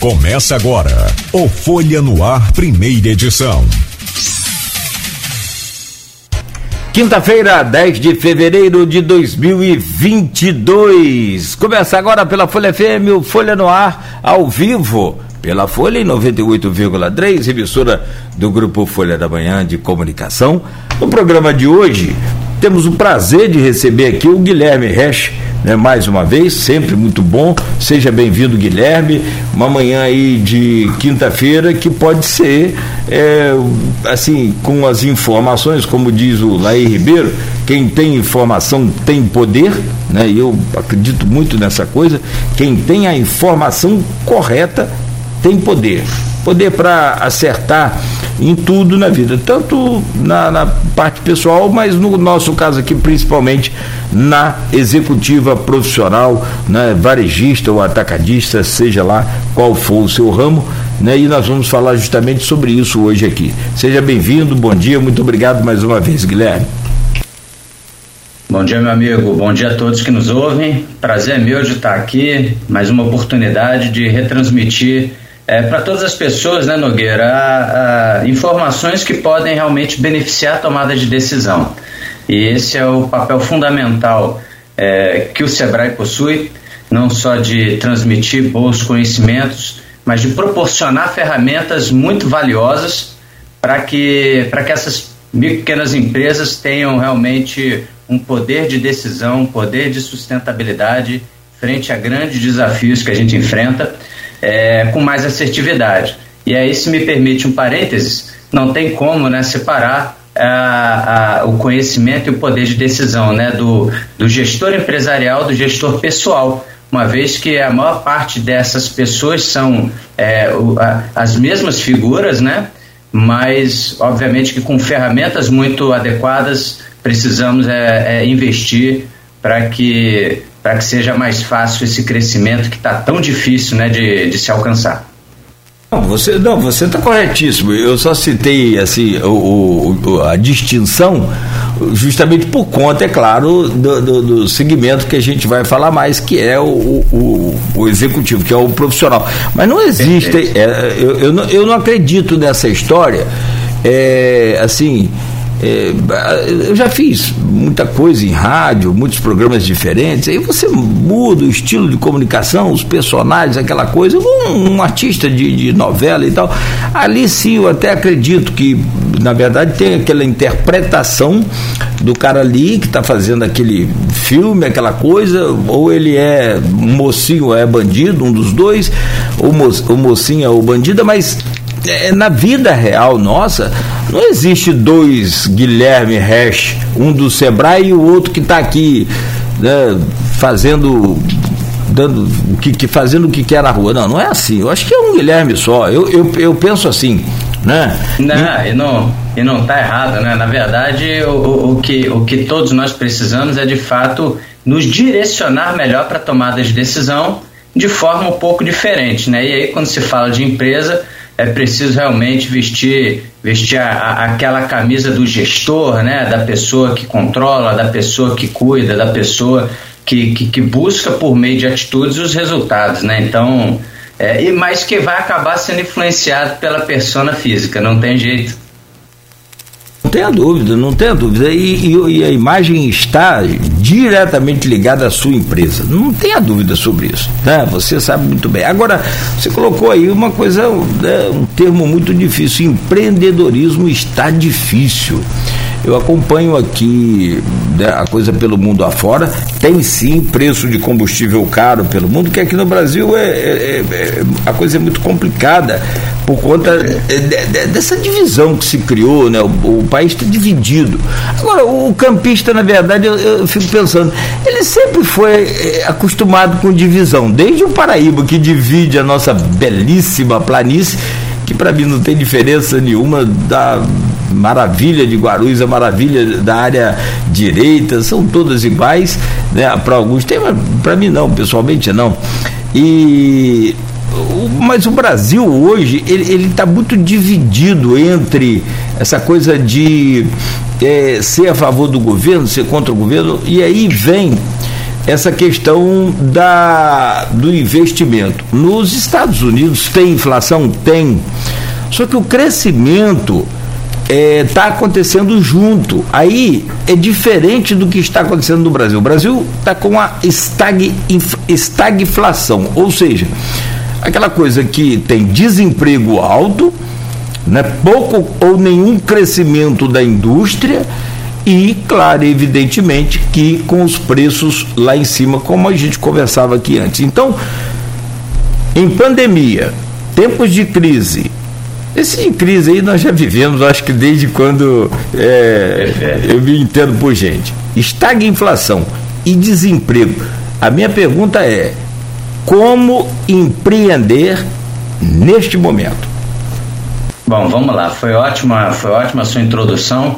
Começa agora o Folha no Ar, primeira edição. Quinta-feira, 10 de fevereiro de 2022. Começa agora pela Folha FM, o Folha no Ar, ao vivo, pela Folha em 98,3, emissora do Grupo Folha da Manhã de Comunicação. No programa de hoje, temos o prazer de receber aqui o Guilherme Resch né, mais uma vez, sempre muito bom. Seja bem-vindo, Guilherme. Uma manhã aí de quinta-feira que pode ser, é, assim, com as informações, como diz o Laí Ribeiro, quem tem informação tem poder, né? E eu acredito muito nessa coisa. Quem tem a informação correta tem poder. Poder para acertar em tudo na vida, tanto na, na, parte pessoal, mas no nosso caso aqui, principalmente na executiva profissional, né, varejista ou atacadista, seja lá qual for o seu ramo, né, e nós vamos falar justamente sobre isso hoje aqui. Seja bem-vindo, bom dia, muito obrigado mais uma vez, Guilherme. Bom dia, meu amigo. Bom dia a todos que nos ouvem. Prazer é meu de estar aqui. Mais uma oportunidade de retransmitir é, para todas as pessoas, né, Nogueira, informações que podem realmente beneficiar a tomada de decisão. E esse é o papel fundamental é, que o Sebrae possui, não só de transmitir bons conhecimentos, mas de proporcionar ferramentas muito valiosas para que, que essas pequenas empresas tenham realmente um poder de decisão, um poder de sustentabilidade frente a grandes desafios que a gente enfrenta é, com mais assertividade. E aí, se me permite um parênteses, não tem como né, separar a, a, o conhecimento e o poder de decisão né, do, do gestor empresarial do gestor pessoal, uma vez que a maior parte dessas pessoas são é, o, a, as mesmas figuras, né, mas obviamente que com ferramentas muito adequadas precisamos é, é investir para que para que seja mais fácil esse crescimento que está tão difícil né, de, de se alcançar. Não, você não, você está corretíssimo. Eu só citei assim o, o, a distinção justamente por conta, é claro, do, do, do, segmento que a gente vai falar mais, que é o, o, o executivo, que é o profissional. Mas não existe, é, eu, eu, não, eu não acredito nessa história, é, assim, é, eu já fiz muita coisa em rádio, muitos programas diferentes. Aí você muda o estilo de comunicação, os personagens, aquela coisa. Um, um artista de, de, novela e tal. Ali sim, eu até acredito que, na verdade, tem aquela interpretação do cara ali que está fazendo aquele filme, aquela coisa. Ou ele é mocinho ou é bandido, um dos dois. Ou mo, o mocinho é o bandida, mas é, na vida real nossa, não existe dois Guilherme Resch, um do Sebrae e o outro que está aqui né, fazendo dando o que, que, fazendo o que quer na rua. Não, não é assim. Eu acho que é um Guilherme só. Eu, eu, eu penso assim, né? Não, e não, e não tá errado, né? Na verdade, o, o, que, o que todos nós precisamos é de fato nos direcionar melhor para tomada de decisão de forma um pouco diferente, né? E aí quando se fala de empresa, é preciso realmente vestir, vestir a, a, aquela camisa do gestor, né? da pessoa que controla, da pessoa que cuida, da pessoa que, que, que busca por meio de atitudes os resultados. Né? Então, é, mas que vai acabar sendo influenciado pela persona física, não tem jeito. Tenha dúvida, não tenha dúvida. E, e, e, a imagem está diretamente ligada à sua empresa. Não tenha dúvida sobre isso. Né? Você sabe muito bem. Agora, você colocou aí uma coisa, né, um termo muito difícil. Empreendedorismo está difícil. Eu acompanho aqui né, a coisa pelo mundo afora. Tem sim preço de combustível caro pelo mundo, que aqui no Brasil é, é, é, é a coisa é muito complicada por conta de, de, dessa divisão que se criou, né? O, o país está dividido. Agora, o campista, na verdade, eu, eu, fico pensando, ele sempre foi é, acostumado com divisão, desde o Paraíba, que divide a nossa belíssima planície para mim não tem diferença nenhuma da maravilha de Guarulhos, a maravilha da área direita, são todas iguais, né? Para alguns tem, para mim não, pessoalmente não. E mas o Brasil hoje ele está muito dividido entre essa coisa de é, ser a favor do governo, ser contra o governo, e aí vem essa questão da, do investimento. Nos Estados Unidos tem inflação? Tem. Só que o crescimento está é, tá acontecendo junto. Aí é diferente do que está acontecendo no Brasil. O Brasil está com a estag, estagflação, ou seja, aquela coisa que tem desemprego alto, né, pouco ou nenhum crescimento da indústria e, claro, evidentemente que com os preços lá em cima, como a gente conversava aqui antes. Então, em pandemia, tempos de crise, esse crise aí nós já vivemos, acho que desde quando é, eu me entendo por gente. Estagna inflação e desemprego. A minha pergunta é: como empreender neste momento? Bom, vamos lá. Foi ótima, foi ótima a sua introdução,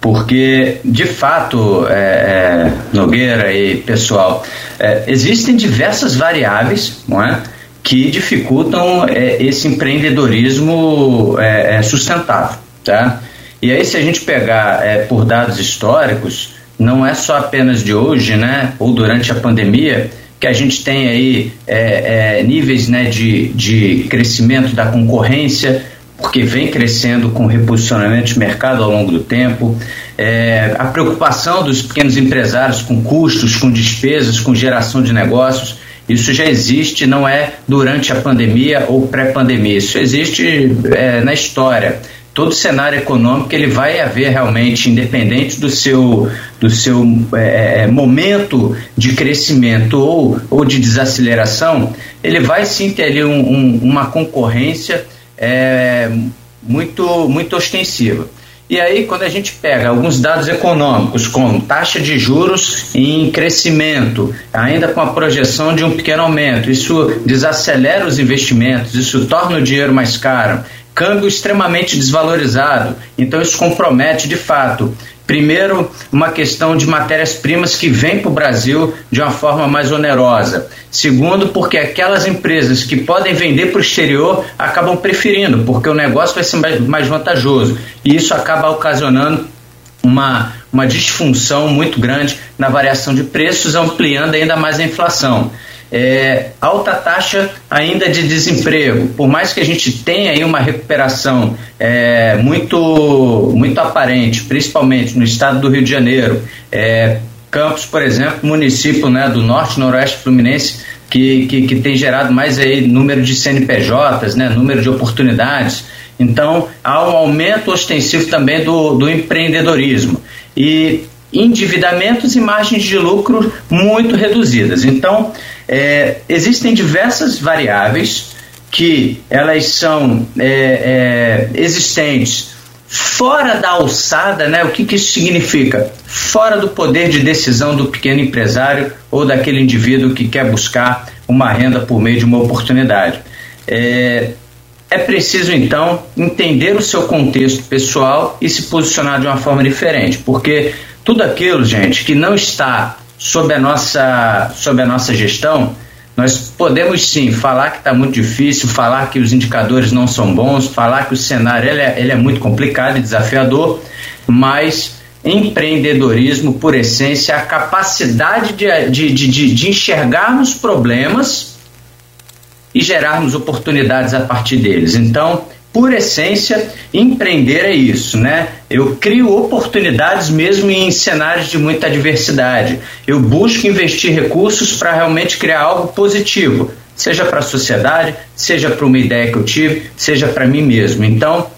porque de fato, é, é, Nogueira e pessoal, é, existem diversas variáveis, não é? que dificultam é, esse empreendedorismo é, é, sustentável, tá? E aí se a gente pegar por dados históricos, não é só apenas de hoje, né, ou durante a pandemia, que a gente tem aí níveis né, de, de crescimento da concorrência, porque vem crescendo com reposicionamento de mercado ao longo do tempo, é, a preocupação dos pequenos empresários com custos, com despesas, com geração de negócios. Isso já existe, não é durante a pandemia ou pré-pandemia, isso existe é, na história. Todo cenário econômico ele vai haver realmente, independente do seu, do seu é, é, momento de crescimento ou, ou de desaceleração, ele vai sim ter ali um, um, uma concorrência é, muito, muito ostensiva. E aí, quando a gente pega alguns dados econômicos, como taxa de juros em crescimento, ainda com a projeção de um pequeno aumento, isso desacelera os investimentos, isso torna o dinheiro mais caro, câmbio extremamente desvalorizado, então isso compromete de fato Primeiro, uma questão de matérias-primas que vêm para o Brasil de uma forma mais onerosa. Segundo, porque aquelas empresas que podem vender para o exterior acabam preferindo, porque o negócio vai ser mais, mais vantajoso. E isso acaba ocasionando uma, uma disfunção muito grande na variação de preços, ampliando ainda mais a inflação é, alta taxa ainda de desemprego. Por mais que a gente tenha aí uma recuperação é, muito, muito aparente, principalmente no estado do Rio de Janeiro, é, Campos, por exemplo, município né, do norte noroeste fluminense, que, que, que, tem gerado mais aí número de CNPJs, né, número de oportunidades. Então, há um aumento ostensivo também do, do empreendedorismo. E endividamentos e margens de lucro muito reduzidas. Então, é, existem diversas variáveis que elas são é, é, existentes fora da alçada, né? O que, que isso significa? Fora do poder de decisão do pequeno empresário ou daquele indivíduo que quer buscar uma renda por meio de uma oportunidade. É, é preciso então entender o seu contexto pessoal e se posicionar de uma forma diferente, porque tudo aquilo, gente, que não está sob a nossa, sob a nossa gestão, nós podemos sim falar que está muito difícil, falar que os indicadores não são bons, falar que o cenário ele é, ele é muito complicado e desafiador, mas empreendedorismo, por essência, a capacidade de, de, de, de enxergarmos problemas e gerarmos oportunidades a partir deles. Então, por essência, empreender é isso, né? Eu crio oportunidades mesmo em cenários de muita adversidade. Eu busco investir recursos para realmente criar algo positivo, seja para a sociedade, seja para uma ideia que eu tive, seja para mim mesmo. Então,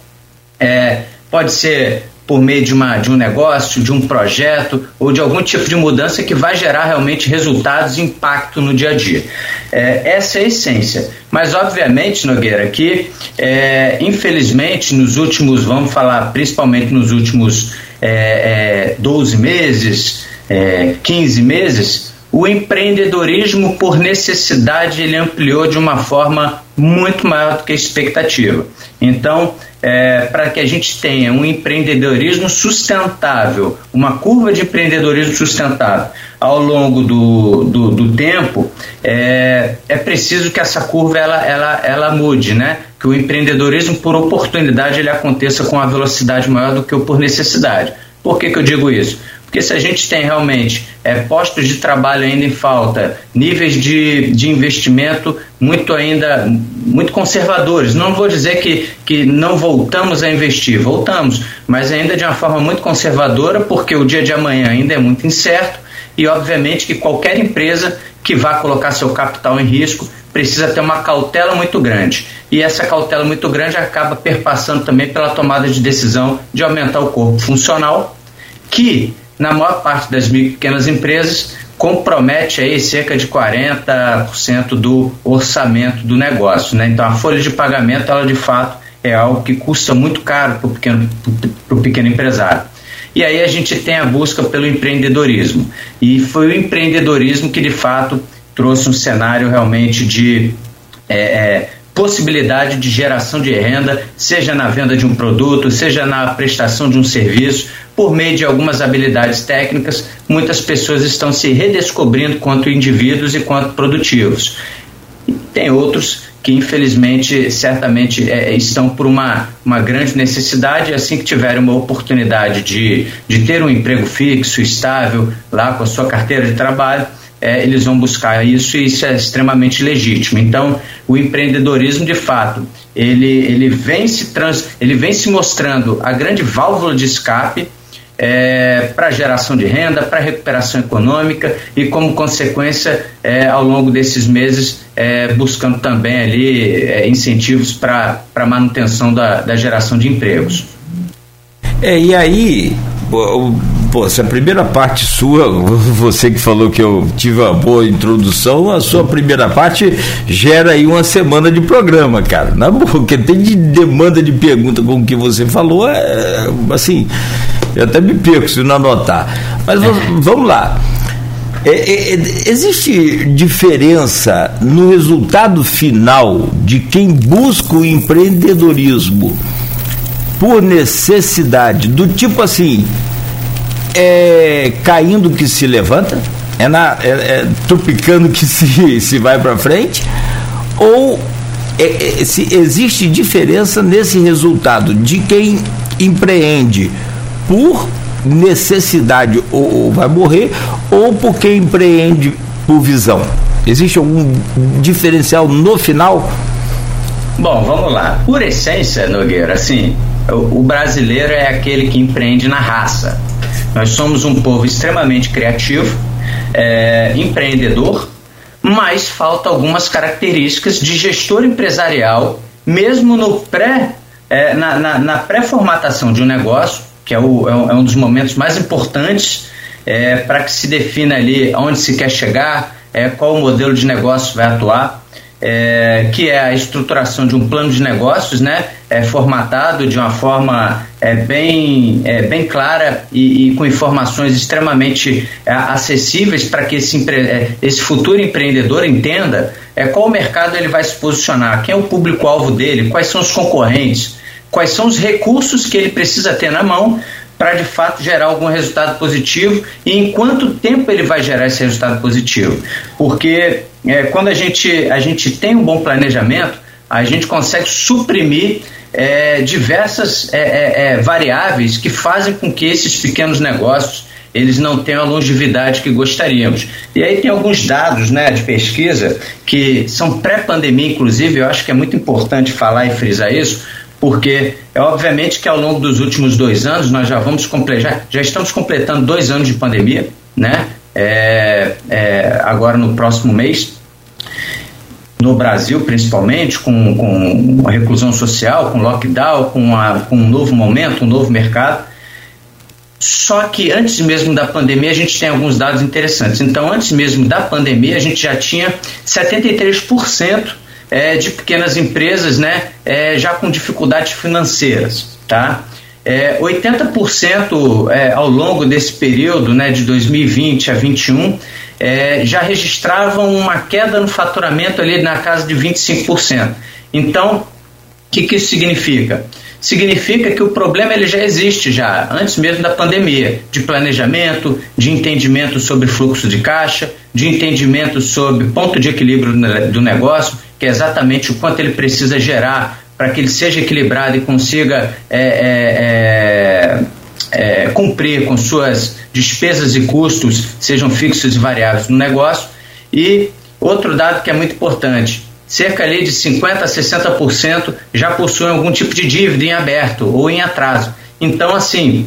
é, pode ser por meio de, uma, de um negócio, de um projeto ou de algum tipo de mudança que vai gerar realmente resultados e impacto no dia a dia. É, essa é a essência. Mas, obviamente, Nogueira, que é, infelizmente nos últimos, vamos falar principalmente nos últimos é, é, 12 meses, é, 15 meses, o empreendedorismo por necessidade ele ampliou de uma forma muito maior do que a expectativa. Então, é, para que a gente tenha um empreendedorismo sustentável, uma curva de empreendedorismo sustentável ao longo do, do, do tempo, é, é preciso que essa curva ela, ela, ela mude, né? Que o empreendedorismo por oportunidade ele aconteça com uma velocidade maior do que o por necessidade. Por que, que eu digo isso? Porque se a gente tem realmente é, postos de trabalho ainda em falta, níveis de, de investimento muito ainda muito conservadores, não vou dizer que, que não voltamos a investir, voltamos, mas ainda de uma forma muito conservadora, porque o dia de amanhã ainda é muito incerto e obviamente que qualquer empresa que vá colocar seu capital em risco precisa ter uma cautela muito grande. E essa cautela muito grande acaba perpassando também pela tomada de decisão de aumentar o corpo funcional, que na maior parte das pequenas empresas, compromete aí cerca de 40% do orçamento do negócio. Né? Então, a folha de pagamento, ela de fato é algo que custa muito caro para o pequeno, pequeno empresário. E aí a gente tem a busca pelo empreendedorismo. E foi o empreendedorismo que de fato trouxe um cenário realmente de é, é, possibilidade de geração de renda, seja na venda de um produto, seja na prestação de um serviço, por meio de algumas habilidades técnicas, muitas pessoas estão se redescobrindo quanto indivíduos e quanto produtivos. tem outros que infelizmente certamente é, estão por uma, uma grande necessidade assim que tiverem uma oportunidade de, de ter um emprego fixo, estável, lá com a sua carteira de trabalho, é, eles vão buscar isso e isso é extremamente legítimo. Então, o empreendedorismo, de fato, ele, ele, vem, se trans, ele vem se mostrando a grande válvula de escape é, para geração de renda, para recuperação econômica e, como consequência, é, ao longo desses meses, é, buscando também ali é, incentivos para a manutenção da, da geração de empregos. É, e aí, Pô, se a primeira parte sua, você que falou que eu tive uma boa introdução, a sua primeira parte gera aí uma semana de programa, cara. Na boa, porque tem de demanda de pergunta com o que você falou, é, assim, eu até me perco se não anotar. Mas vamos lá. É, é, é, existe diferença no resultado final de quem busca o empreendedorismo por necessidade, do tipo assim, é caindo que se levanta, é, na, é, é tropicando que se, se vai para frente, ou é, é, se existe diferença nesse resultado de quem empreende por necessidade ou, ou vai morrer, ou por quem empreende por visão? Existe algum diferencial no final? Bom, vamos lá. Por essência, Nogueira, assim, o, o brasileiro é aquele que empreende na raça. Nós somos um povo extremamente criativo, é, empreendedor, mas falta algumas características de gestor empresarial, mesmo no pré, é, na, na, na pré-formatação de um negócio, que é, o, é, um é dos momentos mais importantes é, para que se defina ali onde se quer chegar, é, qual o modelo de negócio vai atuar é, que é a estruturação de um plano de negócios, né, é, formatado de uma forma é, bem, é, bem clara e, e, com informações extremamente é, acessíveis para que esse, é, esse futuro empreendedor entenda é, qual mercado ele vai se posicionar, quem é o público-alvo dele, quais são os concorrentes, quais são os recursos que ele precisa ter na mão para de fato gerar algum resultado positivo e em quanto tempo ele vai gerar esse resultado positivo. Porque é, quando a gente, a gente tem um bom planejamento, a gente consegue suprimir é, diversas é, é, é variáveis que fazem com que esses pequenos negócios eles não tenham a longevidade que gostaríamos. E aí tem alguns dados né, de pesquisa que são pré-pandemia, inclusive, eu acho que é muito importante falar e frisar isso, porque é obviamente que ao longo dos últimos dois anos nós já vamos completar, já estamos completando dois anos de pandemia, né? É, é, agora no próximo mês, no Brasil principalmente, com, com a reclusão social, com lockdown, com, a, com um novo momento, um novo mercado. Só que antes mesmo da pandemia a gente tem alguns dados interessantes. Então, antes mesmo da pandemia, a gente já tinha 73% é, de pequenas empresas né, é, já com dificuldades financeiras. Tá? É, 80% é, ao longo desse período né, de 2020 a 2021 é, já registravam uma queda no faturamento ali na casa de 25%. Então, o que, que isso significa? Significa que o problema ele já existe já antes mesmo da pandemia, de planejamento, de entendimento sobre fluxo de caixa, de entendimento sobre ponto de equilíbrio do negócio que é exatamente o quanto ele precisa gerar para que ele seja equilibrado e consiga é, é, é, é, cumprir com suas despesas e custos, sejam fixos e variáveis no negócio. E outro dado que é muito importante: cerca ali de 50% a 60% já possuem algum tipo de dívida em aberto ou em atraso. Então, assim,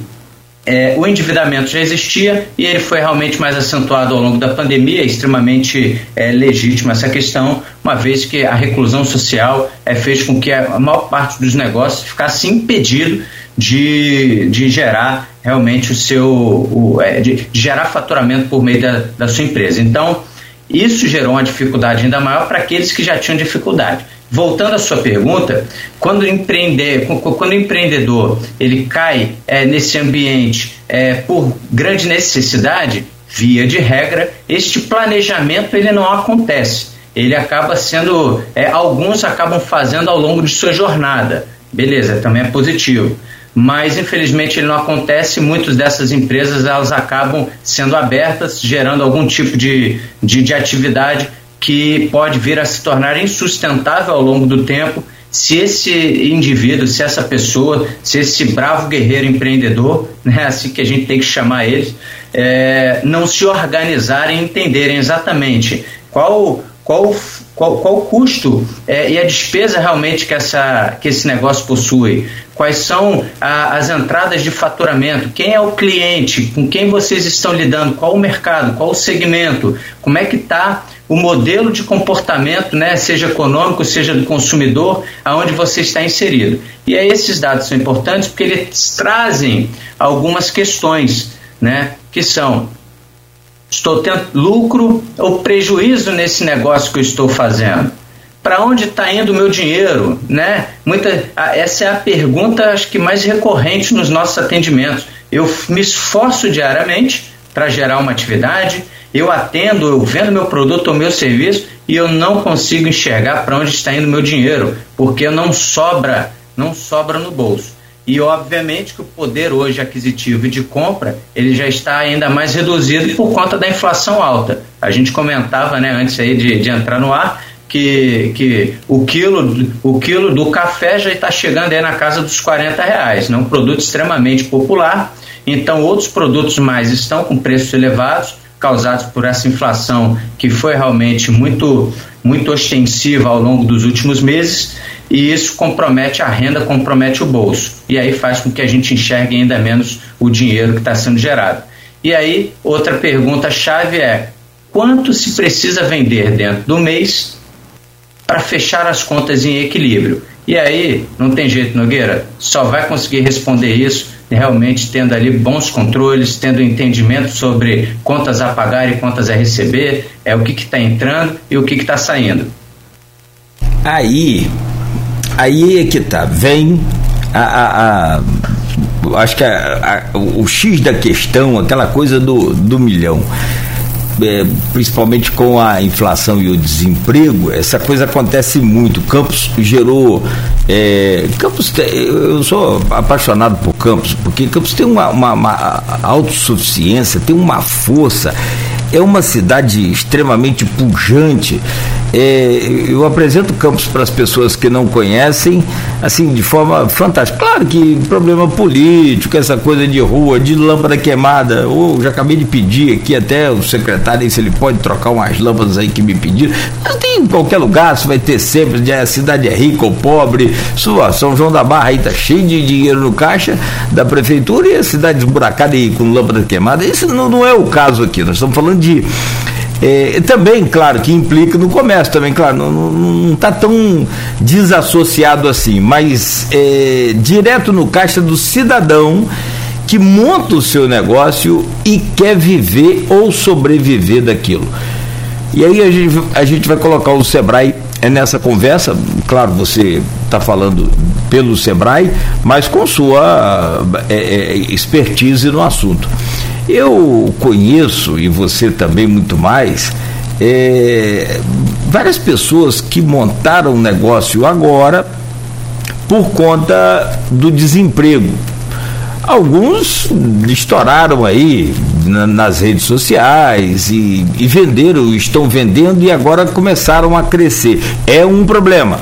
é, o endividamento já existia e ele foi realmente mais acentuado ao longo da pandemia, é extremamente é, legítima essa questão, uma vez que a reclusão social é, fez com que a maior parte dos negócios ficasse impedido de, de gerar realmente o seu o, é, de, de, gerar faturamento por meio da, da sua empresa. Então, isso gerou uma dificuldade ainda maior para aqueles que já tinham dificuldade. Voltando à sua pergunta, quando, empreender, quando o empreendedor ele cai é, nesse ambiente é, por grande necessidade, via de regra, este planejamento ele não acontece. Ele acaba sendo, é, alguns acabam fazendo ao longo de sua jornada. Beleza, também é positivo mas infelizmente ele não acontece. Muitas dessas empresas elas acabam sendo abertas, gerando algum tipo de, de, de atividade que pode vir a se tornar insustentável ao longo do tempo se esse indivíduo, se essa pessoa, se esse bravo guerreiro empreendedor, né, assim que a gente tem que chamar eles, é, não se organizarem e entenderem exatamente qual qual, qual, qual o custo é, e a despesa realmente que, essa, que esse negócio possui, quais são a, as entradas de faturamento, quem é o cliente, com quem vocês estão lidando, qual o mercado, qual o segmento, como é que está o modelo de comportamento, né, seja econômico, seja do consumidor, aonde você está inserido. E aí esses dados são importantes porque eles trazem algumas questões, né, que são Estou tendo lucro ou prejuízo nesse negócio que eu estou fazendo? Para onde está indo o meu dinheiro? Né? Muita, essa é a pergunta acho que mais recorrente nos nossos atendimentos. Eu me esforço diariamente para gerar uma atividade, eu atendo, eu vendo meu produto ou meu serviço e eu não consigo enxergar para onde está indo meu dinheiro, porque não sobra, não sobra no bolso. E obviamente que o poder hoje aquisitivo e de compra ele já está ainda mais reduzido por conta da inflação alta. A gente comentava né, antes aí de, de entrar no ar que, que o, quilo, o quilo do café já está chegando aí na casa dos 40 reais, né? um produto extremamente popular. Então outros produtos mais estão com preços elevados, causados por essa inflação que foi realmente muito, muito ostensiva ao longo dos últimos meses e isso compromete a renda, compromete o bolso. E aí faz com que a gente enxergue ainda menos o dinheiro que está sendo gerado. E aí, outra pergunta chave é: quanto se precisa vender dentro do mês para fechar as contas em equilíbrio? E aí, não tem jeito, Nogueira, só vai conseguir responder isso realmente tendo ali bons controles, tendo entendimento sobre contas a pagar e contas a receber, é o que está entrando e o que está saindo. Aí Aí é que tá, vem a, a, a acho que a, a, o X da questão, aquela coisa do, do milhão. É, principalmente com a inflação e o desemprego, essa coisa acontece muito. Campos gerou. É, Campos, eu sou apaixonado por Campos, porque Campos tem uma, uma, uma autossuficiência, tem uma força, é uma cidade extremamente pujante. É, eu apresento Campos para as pessoas que não conhecem, assim, de forma fantástica. Claro que problema político, essa coisa de rua, de lâmpada queimada, ou já acabei de pedir aqui até o secretário se ele pode trocar umas lâmpadas aí que me pediram. Mas tem em qualquer lugar, isso vai ter sempre, a cidade é rica ou pobre, sua, São João da Barra aí tá cheio de dinheiro no caixa da prefeitura e a cidade esburacada e com lâmpada queimada. Isso não, não é o caso aqui, nós estamos falando de é, também, claro, que implica no comércio também, claro, não está tão desassociado assim, mas é, direto no caixa do cidadão que monta o seu negócio e quer viver ou sobreviver daquilo. E aí a gente, a gente vai colocar o Sebrae é nessa conversa, claro, você está falando pelo Sebrae, mas com sua é, é, expertise no assunto. Eu conheço, e você também muito mais, é, várias pessoas que montaram um negócio agora por conta do desemprego. Alguns estouraram aí na, nas redes sociais e, e venderam, estão vendendo e agora começaram a crescer. É um problema.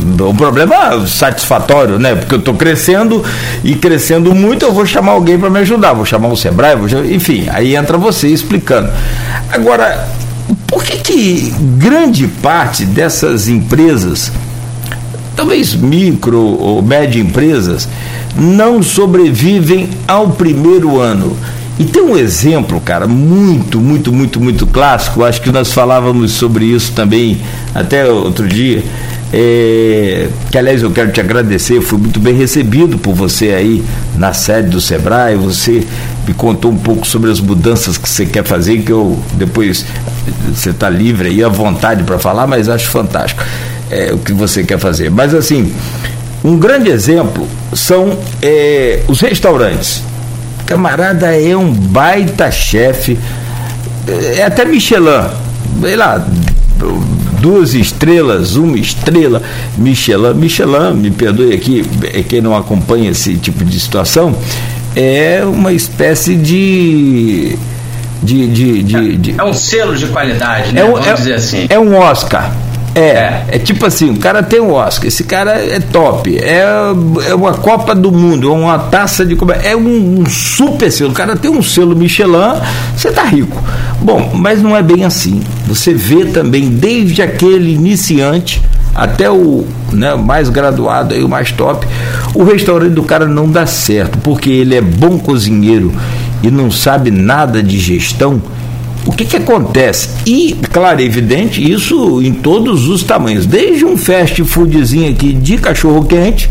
Um problema satisfatório, né? Porque eu estou crescendo e crescendo muito, eu vou chamar alguém para me ajudar, vou chamar o Sebrae, vou enfim, aí entra você explicando. Agora, por que, que grande parte dessas empresas, talvez micro ou média empresas, não sobrevivem ao primeiro ano? E tem um exemplo, cara, muito, muito, muito, muito clássico. Acho que nós falávamos sobre isso também até outro dia. É, que aliás eu quero te agradecer, fui muito bem recebido por você aí na sede do Sebrae. Você me contou um pouco sobre as mudanças que você quer fazer, que eu depois você está livre aí à vontade para falar, mas acho fantástico é, o que você quer fazer. Mas assim, um grande exemplo são é, os restaurantes camarada é um baita chefe, é até Michelin, sei lá, duas estrelas, uma estrela, Michelin, Michelin, me perdoe aqui, é quem não acompanha esse tipo de situação, é uma espécie de. De, de, de, de, é um selo de qualidade, né? É um, Vamos é, dizer assim. É um Oscar. É, é, é, tipo assim, o cara tem um Oscar, esse cara é top, é, é uma Copa do Mundo, é uma taça de é um, um super selo, o cara tem um selo Michelin, você tá rico. Bom, mas não é bem assim. Você vê também desde aquele iniciante até o né, mais graduado aí, o mais top, o restaurante do cara não dá certo, porque ele é bom cozinheiro e não sabe nada de gestão o que, que acontece? E, claro, é evidente, isso em todos os tamanhos, desde um fast foodzinho aqui de cachorro quente,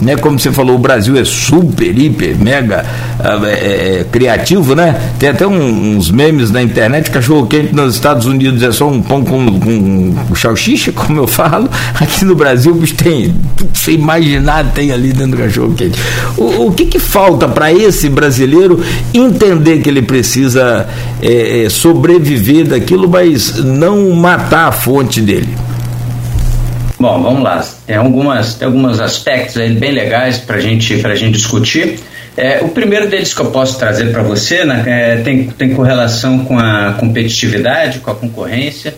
né? Como você falou, o Brasil é super, hiper, mega ah, é, é, criativo, né? Tem até um, uns memes na internet, cachorro quente nos Estados Unidos é só um pão com, com, com salsicha, como eu falo. Aqui no Brasil, tem tudo que você imaginar tem ali dentro do cachorro quente. O, o que, que falta para esse brasileiro entender que ele precisa é, é, sobreviver daquilo, mas não matar a fonte dele? Bom, vamos lá. Tem, algumas, tem alguns aspectos aí bem legais para gente, a gente discutir. É, o primeiro deles que eu posso trazer para você né, é, tem, tem correlação com a competitividade, com a concorrência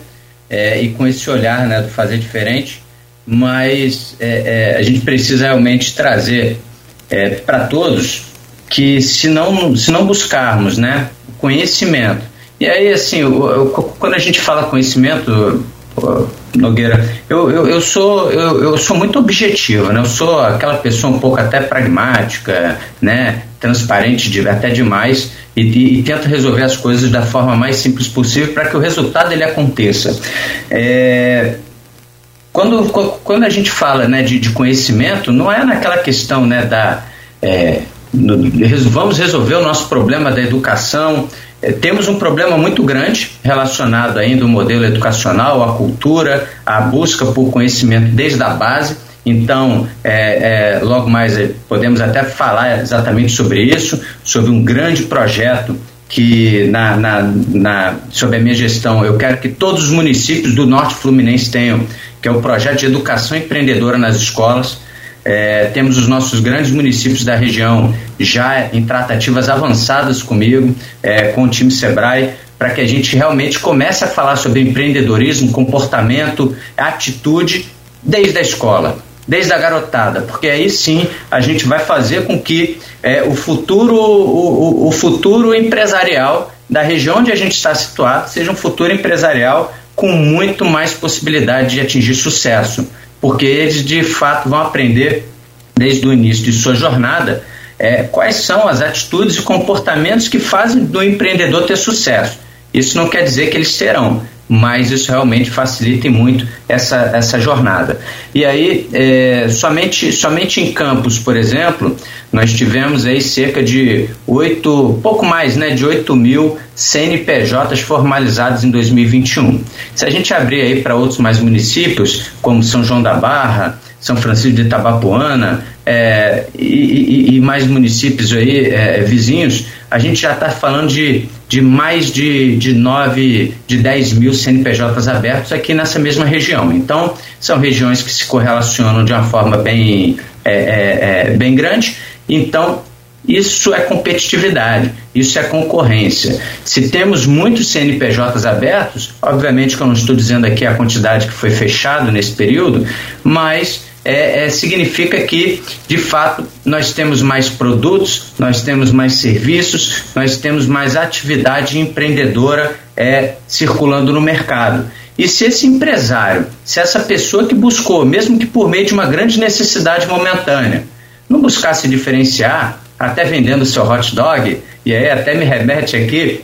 é, e com esse olhar né, do fazer diferente, mas é, é, a gente precisa realmente trazer é, para todos que se não, se não buscarmos né, conhecimento, e aí assim, eu, eu, quando a gente fala conhecimento, Nogueira, eu, eu, eu, sou, eu, eu sou muito objetivo, né? eu sou aquela pessoa um pouco até pragmática, né? transparente de, até demais e, e, e tento resolver as coisas da forma mais simples possível para que o resultado ele aconteça. É, quando, quando a gente fala né, de, de conhecimento, não é naquela questão né, da. É, no, vamos resolver o nosso problema da educação temos um problema muito grande relacionado ainda ao modelo educacional, à cultura, à busca por conhecimento desde a base. Então, é, é, logo mais é, podemos até falar exatamente sobre isso, sobre um grande projeto que, na, na, na, sob a minha gestão, eu quero que todos os municípios do Norte Fluminense tenham, que é o projeto de educação empreendedora nas escolas. É, temos os nossos grandes municípios da região já em tratativas avançadas comigo, é, com o time Sebrae, para que a gente realmente comece a falar sobre empreendedorismo, comportamento, atitude desde a escola, desde a garotada, porque aí sim a gente vai fazer com que é, o futuro o, o, o futuro empresarial da região onde a gente está situado seja um futuro empresarial com muito mais possibilidade de atingir sucesso porque eles de fato vão aprender desde o início de sua jornada é, quais são as atitudes e comportamentos que fazem do empreendedor ter sucesso. Isso não quer dizer que eles serão, mas isso realmente facilita muito essa, essa jornada. E aí, é, somente, somente em Campos, por exemplo, nós tivemos aí cerca de oito, pouco mais, né, de 8 mil CNPJs formalizados em 2021. Se a gente abrir aí para outros mais municípios, como São João da Barra, São Francisco de Itabapuana é, e, e, e, mais municípios aí é, vizinhos, a gente já está falando de, de mais de, de 9, de 10 mil CNPJs abertos aqui nessa mesma região. Então, são regiões que se correlacionam de uma forma bem, é, é, é bem grande. Então, Isso é competitividade, isso é concorrência. Se temos muitos CNPJs abertos, obviamente que eu não estou dizendo aqui a quantidade que foi fechado nesse período, mas é, é, significa que, de fato, nós temos mais produtos, nós temos mais serviços, nós temos mais atividade empreendedora é, circulando no mercado. E se esse empresário, se essa pessoa que buscou, mesmo que por meio de uma grande necessidade momentânea, não buscasse diferenciar, até vendendo seu hot dog, e aí até me remete aqui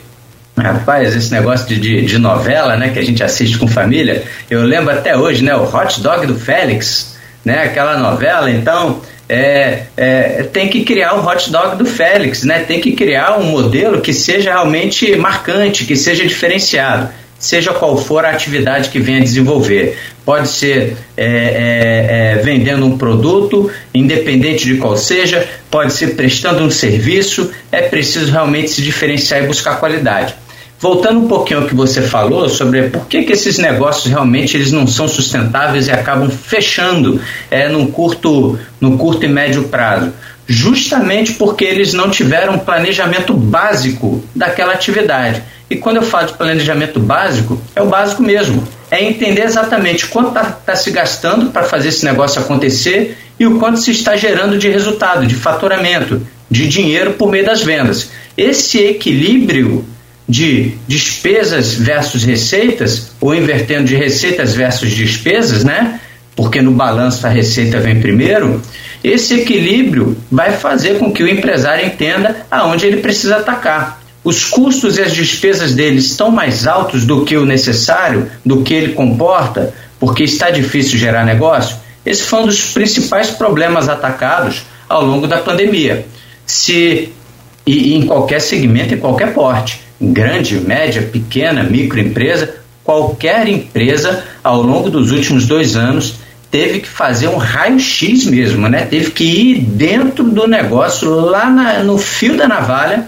Rapaz, esse negócio de, de, de, novela, né, que a gente assiste com família, eu lembro até hoje, né, o hot dog do Félix, né, aquela novela, então é, é, tem que criar o hot dog do Félix, né, tem que criar um modelo que seja realmente marcante, que seja diferenciado seja qual for a atividade que venha desenvolver. Pode ser é, é, é, vendendo um produto, independente de qual seja, pode ser prestando um serviço, é preciso realmente se diferenciar e buscar qualidade. Voltando um pouquinho ao que você falou sobre por que, que esses negócios realmente eles não são sustentáveis e acabam fechando é, curto, no curto e médio prazo. Justamente porque eles não tiveram planejamento básico daquela atividade. E quando eu falo de planejamento básico, é o básico mesmo. É entender exatamente quanto está tá se gastando para fazer esse negócio acontecer e o quanto se está gerando de resultado, de faturamento, de dinheiro por meio das vendas. Esse equilíbrio de despesas versus receitas, ou invertendo de receitas versus despesas, né? Porque no balanço a receita vem primeiro. Esse equilíbrio vai fazer com que o empresário entenda aonde ele precisa atacar os custos e as despesas dele estão mais altos do que o necessário, do que ele comporta, porque está difícil gerar negócio? Esse foi um dos principais problemas atacados ao longo da pandemia. Se e, e em qualquer segmento, em qualquer porte, grande, média, pequena, microempresa, qualquer empresa ao longo dos últimos dois anos teve que fazer um raio-x mesmo, né? Teve que ir dentro do negócio, lá na, no fio da navalha,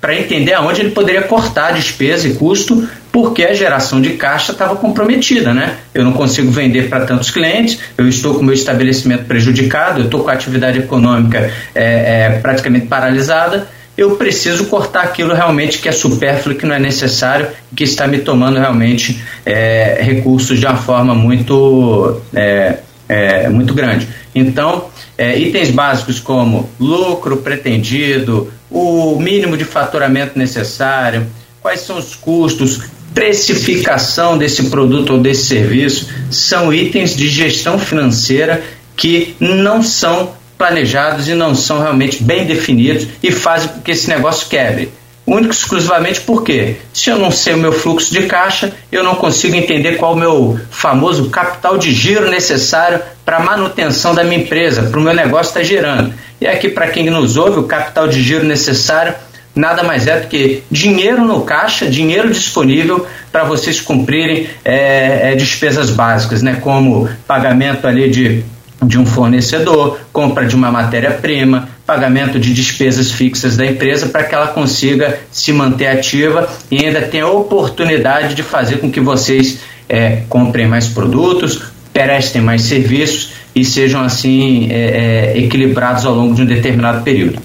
para entender aonde ele poderia cortar despesa e custo, porque a geração de caixa estava comprometida, né? Eu não consigo vender para tantos clientes, eu estou com o meu estabelecimento prejudicado, eu estou com a atividade econômica é, é, praticamente paralisada, eu preciso cortar aquilo realmente que é supérfluo, que não é necessário, que está me tomando realmente é, recursos de uma forma muito, é, é, muito grande. Então, é, itens básicos como lucro pretendido, o mínimo de faturamento necessário, quais são os custos, precificação desse produto ou desse serviço, são itens de gestão financeira que não são planejados e não são realmente bem definidos e fazem com que esse negócio quebre. Único exclusivamente porque, se eu não sei o meu fluxo de caixa, eu não consigo entender qual o meu famoso capital de giro necessário para a manutenção da minha empresa, para o meu negócio estar tá gerando. E aqui, para quem nos ouve, o capital de giro necessário nada mais é do que dinheiro no caixa, dinheiro disponível para vocês cumprirem é, é, despesas básicas, né? como pagamento ali de de um fornecedor, compra de uma matéria-prima, pagamento de despesas fixas da empresa para que ela consiga se manter ativa e ainda tenha a oportunidade de fazer com que vocês é, comprem mais produtos, prestem mais serviços e sejam assim é, é, equilibrados ao longo de um determinado período.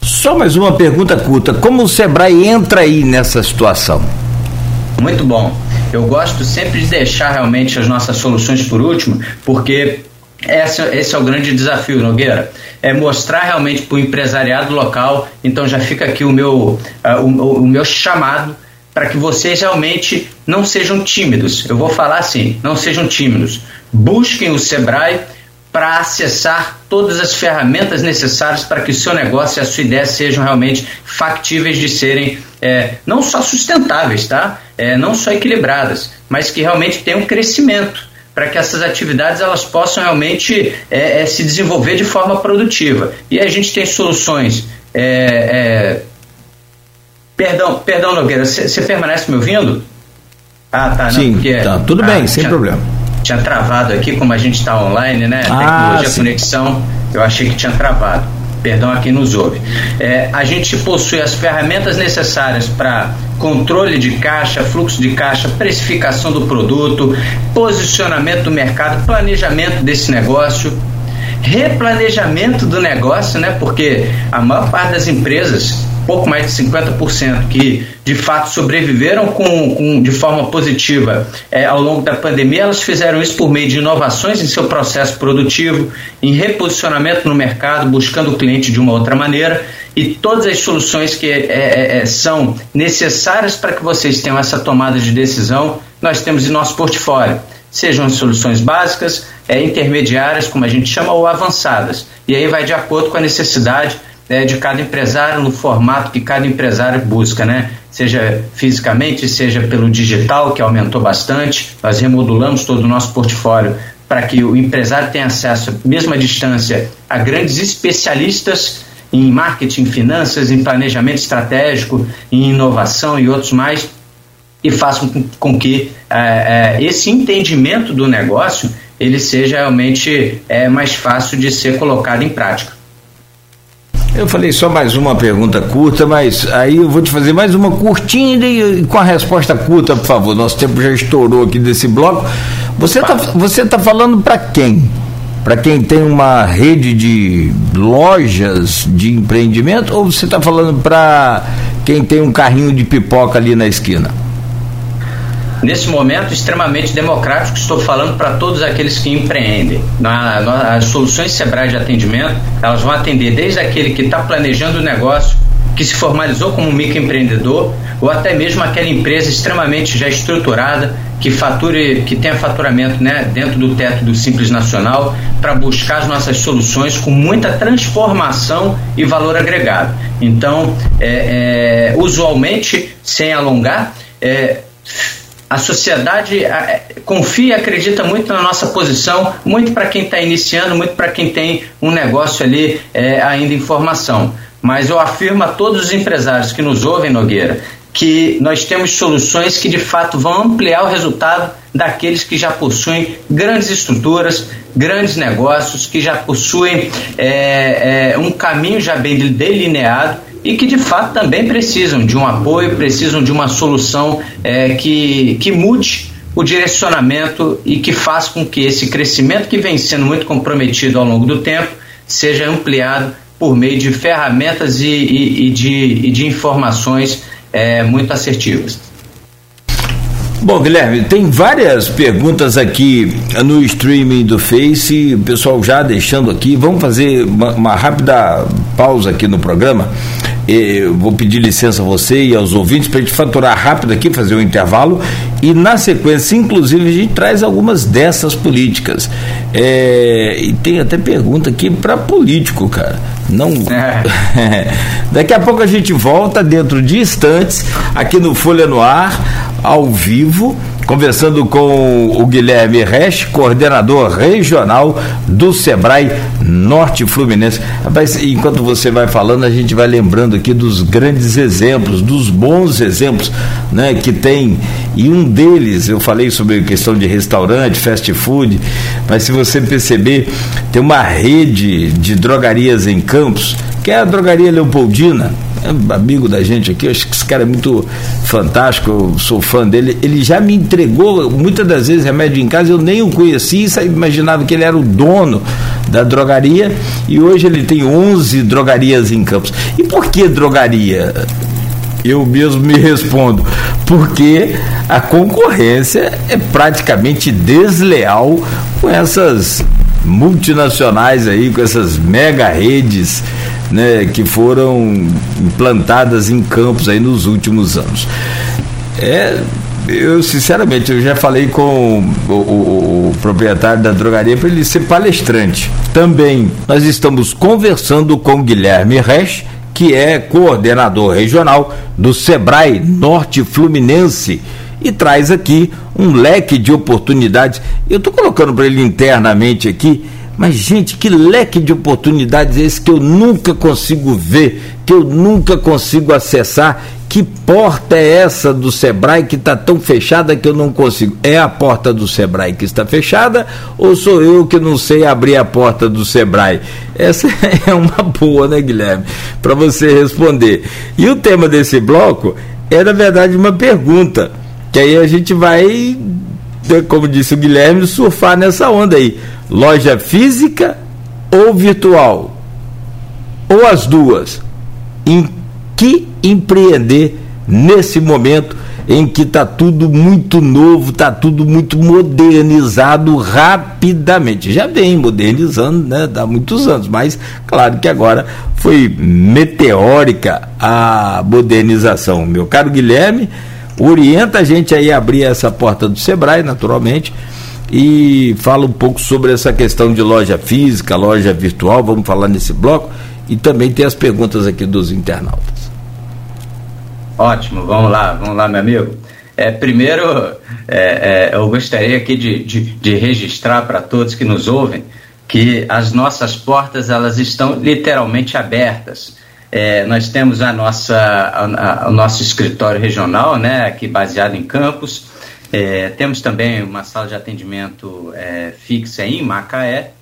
Só mais uma pergunta curta: como o Sebrae entra aí nessa situação? Muito bom. Eu gosto sempre de deixar realmente as nossas soluções por último, porque esse, esse é o grande desafio, Nogueira. É mostrar realmente para o empresariado local. Então já fica aqui o meu, uh, o, o meu chamado para que vocês realmente não sejam tímidos. Eu vou falar assim: não sejam tímidos. Busquem o Sebrae para acessar todas as ferramentas necessárias para que o seu negócio e a sua ideia sejam realmente factíveis de serem é, não só sustentáveis, tá? É, não só equilibradas, mas que realmente tenham crescimento para que essas atividades elas possam realmente é, é, se desenvolver de forma produtiva. E a gente tem soluções. É, é perdão, perdão, Nogueira, você permanece me ouvindo? Ah, tá. Não, Sim, porque, tá, tudo ah, bem, sem tinha, problema. Tinha travado aqui, como a gente está online, né? Ah, Tecnologia, sim. conexão, eu achei que tinha travado perdão a quem nos ouve. É, a gente possui as ferramentas necessárias para controle de caixa, fluxo de caixa, precificação do produto, posicionamento do mercado, planejamento desse negócio. replanejamento do negócio, né? Porque a maior parte das empresas pouco mais de 50% que de fato sobreviveram com, com de forma positiva é, ao longo da pandemia, elas fizeram isso por meio de inovações em seu processo produtivo, em reposicionamento no mercado, buscando o cliente de uma outra maneira e todas as soluções que é, é, são necessárias para que vocês tenham essa tomada de decisão, nós temos em nosso portfólio. Sejam soluções básicas, é, intermediárias, como a gente chama, ou avançadas. E aí vai de acordo com a necessidade né, de cada empresário no formato que cada empresário busca, né? Seja fisicamente, seja pelo digital, que aumentou bastante. Nós remodulamos todo o nosso portfólio para que o empresário tenha acesso, mesmo à distância, a grandes especialistas em marketing, finanças, em planejamento estratégico, em inovação e outros mais, e façam com, que é, é, esse entendimento do negócio ele seja realmente é, mais fácil de ser colocado em prática. Eu falei só mais uma pergunta curta, mas aí eu vou te fazer mais uma curtinha e com a resposta curta, por favor. Nosso tempo já estourou aqui desse bloco. Você está você tá falando para quem? Para quem tem uma rede de lojas de empreendimento ou você está falando para quem tem um carrinho de pipoca ali na esquina? Nesse momento extremamente democrático, estou falando para todos aqueles que empreendem. Na, na, as soluções Sebrae de atendimento, elas vão atender desde aquele que está planejando o negócio, que se formalizou como microempreendedor, ou até mesmo aquela empresa extremamente já estruturada, que fature, que tenha faturamento né, dentro do teto do Simples Nacional, para buscar as nossas soluções com muita transformação e valor agregado. Então, é, é, usualmente, sem alongar, é, a sociedade é, confia, acredita muito na nossa posição, muito para quem está iniciando, muito para quem tem um negócio ali é, ainda em formação. Mas eu afirmo a todos os empresários que nos ouvem, Nogueira, que nós temos soluções que de fato vão ampliar o resultado daqueles que já possuem grandes estruturas, grandes negócios, que já possuem é, é, um caminho já bem delineado e que de fato também precisam de um apoio, precisam de uma solução é, que, que mude o direcionamento e que faça com que esse crescimento que vem sendo muito comprometido ao longo do tempo seja ampliado por meio de ferramentas e, e, e de, e de informações é, muito assertivas. Bom, Guilherme, tem várias perguntas aqui no streaming do Face, o pessoal já deixando aqui. Vamos fazer uma, uma rápida pausa aqui no programa. Eu vou pedir licença a você e aos ouvintes para a gente faturar rápido aqui, fazer um intervalo e na sequência, inclusive, a gente traz algumas dessas políticas. É, e tem até pergunta aqui para político, cara. Não. É. Daqui a pouco a gente volta dentro de instantes aqui no Folha no Ar, ao vivo conversando com o Guilherme Resch, coordenador regional do Sebrae Norte Fluminense. Rapaz, enquanto você vai falando, a gente vai lembrando aqui dos grandes exemplos, dos bons exemplos né, que tem. E um deles, eu falei sobre a questão de restaurante, fast food, mas se você perceber, tem uma rede de drogarias em Campos, que é a drogaria Leopoldina é amigo da gente aqui, acho que esse cara é muito fantástico, eu sou fã dele. Ele já me entregou muitas das vezes remédio em casa, eu nem o conhecia, imaginava que ele era o dono da drogaria e hoje ele tem 11 drogarias em Campos. E por que drogaria? Eu mesmo me respondo, porque a concorrência é praticamente desleal com essas multinacionais aí, com essas mega redes né, que foram implantadas em campos aí nos últimos anos. É, eu sinceramente eu já falei com o, o, o proprietário da drogaria para ele ser palestrante. Também nós estamos conversando com Guilherme Resch, que é coordenador regional do Sebrae Norte Fluminense e traz aqui um leque de oportunidades. Eu estou colocando para ele internamente aqui mas, gente, que leque de oportunidades é esse que eu nunca consigo ver, que eu nunca consigo acessar? Que porta é essa do Sebrae que está tão fechada que eu não consigo? É a porta do Sebrae que está fechada ou sou eu que não sei abrir a porta do Sebrae? Essa é uma boa, né, Guilherme? Para você responder. E o tema desse bloco é, na verdade, uma pergunta. Que aí a gente vai, como disse o Guilherme, surfar nessa onda aí loja física ou virtual, ou as duas, em que empreender nesse momento em que está tudo muito novo, está tudo muito modernizado rapidamente. Já vem modernizando né, há muitos anos, mas claro que agora foi meteórica a modernização. Meu caro Guilherme, orienta a gente aí a abrir essa porta do Sebrae, naturalmente, e fala um pouco sobre essa questão de loja física, loja virtual, vamos falar nesse bloco, e também tem as perguntas aqui dos internautas. Ótimo, vamos lá, vamos lá, meu amigo. É, primeiro, é, é, eu gostaria aqui de, de, de registrar para todos que nos ouvem que as nossas portas elas estão literalmente abertas. É, nós temos a nossa, a, a, o nosso escritório regional, né, aqui baseado em Campos. É, temos também uma sala de atendimento é, fixa em Macaé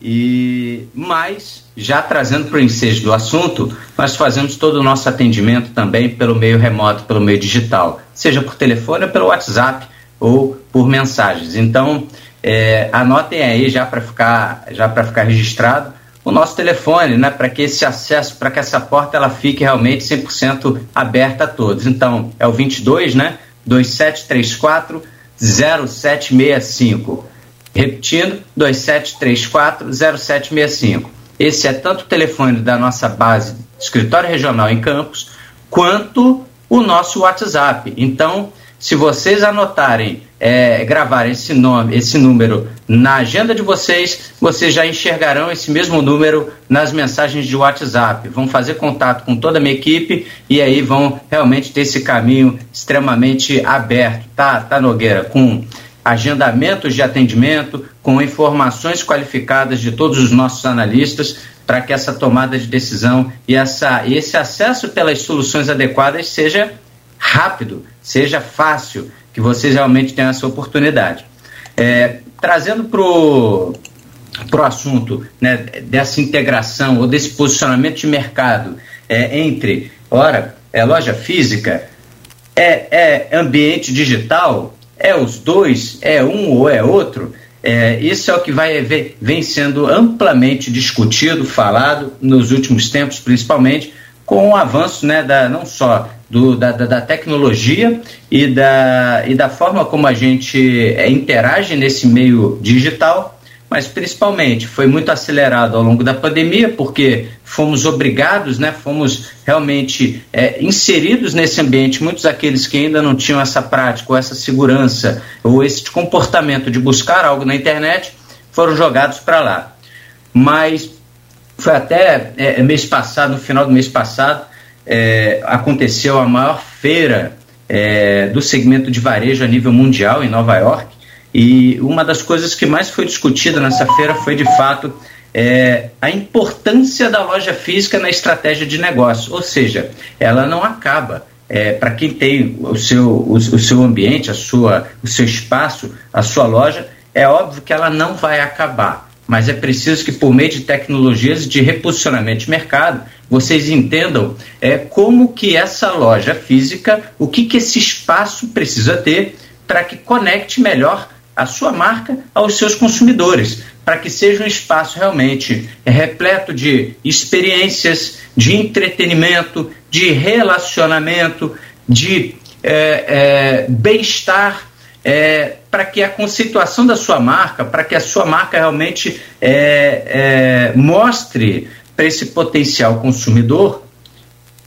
e mais, já trazendo para o ensejo do assunto, nós fazemos todo o nosso atendimento também pelo meio remoto, pelo meio digital, seja por telefone ou pelo WhatsApp ou por mensagens. Então, é, anotem aí já para ficar, já para ficar registrado o nosso telefone, né, para que esse acesso, para que essa porta ela fique realmente 100% aberta a todos. Então, é o 22, né, 2734 0765. Repetindo, 2734-0765. Esse é tanto o telefone da nossa base escritório regional em Campos, quanto o nosso WhatsApp. Então, se vocês anotarem, é, gravarem esse nome, esse número na agenda de vocês, vocês já enxergarão esse mesmo número nas mensagens de WhatsApp. Vão fazer contato com toda a minha equipe e aí vão realmente ter esse caminho extremamente aberto, tá, tá Nogueira? Com agendamentos de atendimento, com informações qualificadas de todos os nossos analistas, para que essa tomada de decisão e essa, esse acesso pelas soluções adequadas seja rápido, seja fácil, que vocês realmente tenham essa oportunidade. É, trazendo para o assunto né, dessa integração ou desse posicionamento de mercado é, entre, ora, é loja física, é, é ambiente digital, é os dois? É um ou é outro? É, isso é o que vai vem sendo amplamente discutido, falado nos últimos tempos, principalmente com o avanço né, da, não só do, da, da, tecnologia e da, e da forma como a gente é, interage nesse meio digital, mas principalmente foi muito acelerado ao longo da pandemia, porque fomos obrigados, né, fomos realmente é, inseridos nesse ambiente, muitos daqueles que ainda não tinham essa prática, ou essa segurança, ou esse comportamento de buscar algo na internet, foram jogados para lá. Mas foi até é, mês passado, no final do mês passado, é, aconteceu a maior feira é, do segmento de varejo a nível mundial em Nova York, e uma das coisas que mais foi discutida nessa feira foi, de fato, é, a importância da loja física na estratégia de negócio. Ou seja, ela não acaba. É, para quem tem o seu, o, o, seu ambiente, a sua, o seu espaço, a sua loja, é óbvio que ela não vai acabar. Mas é preciso que, por meio de tecnologias de reposicionamento de mercado, vocês entendam é, como que essa loja física, o que, que esse espaço precisa ter para que conecte melhor a sua marca aos seus consumidores, para que seja um espaço realmente repleto de experiências, de entretenimento, de relacionamento, de é, é, bem-estar, é, para que a conceituação da sua marca, para que a sua marca realmente mostre para esse potencial consumidor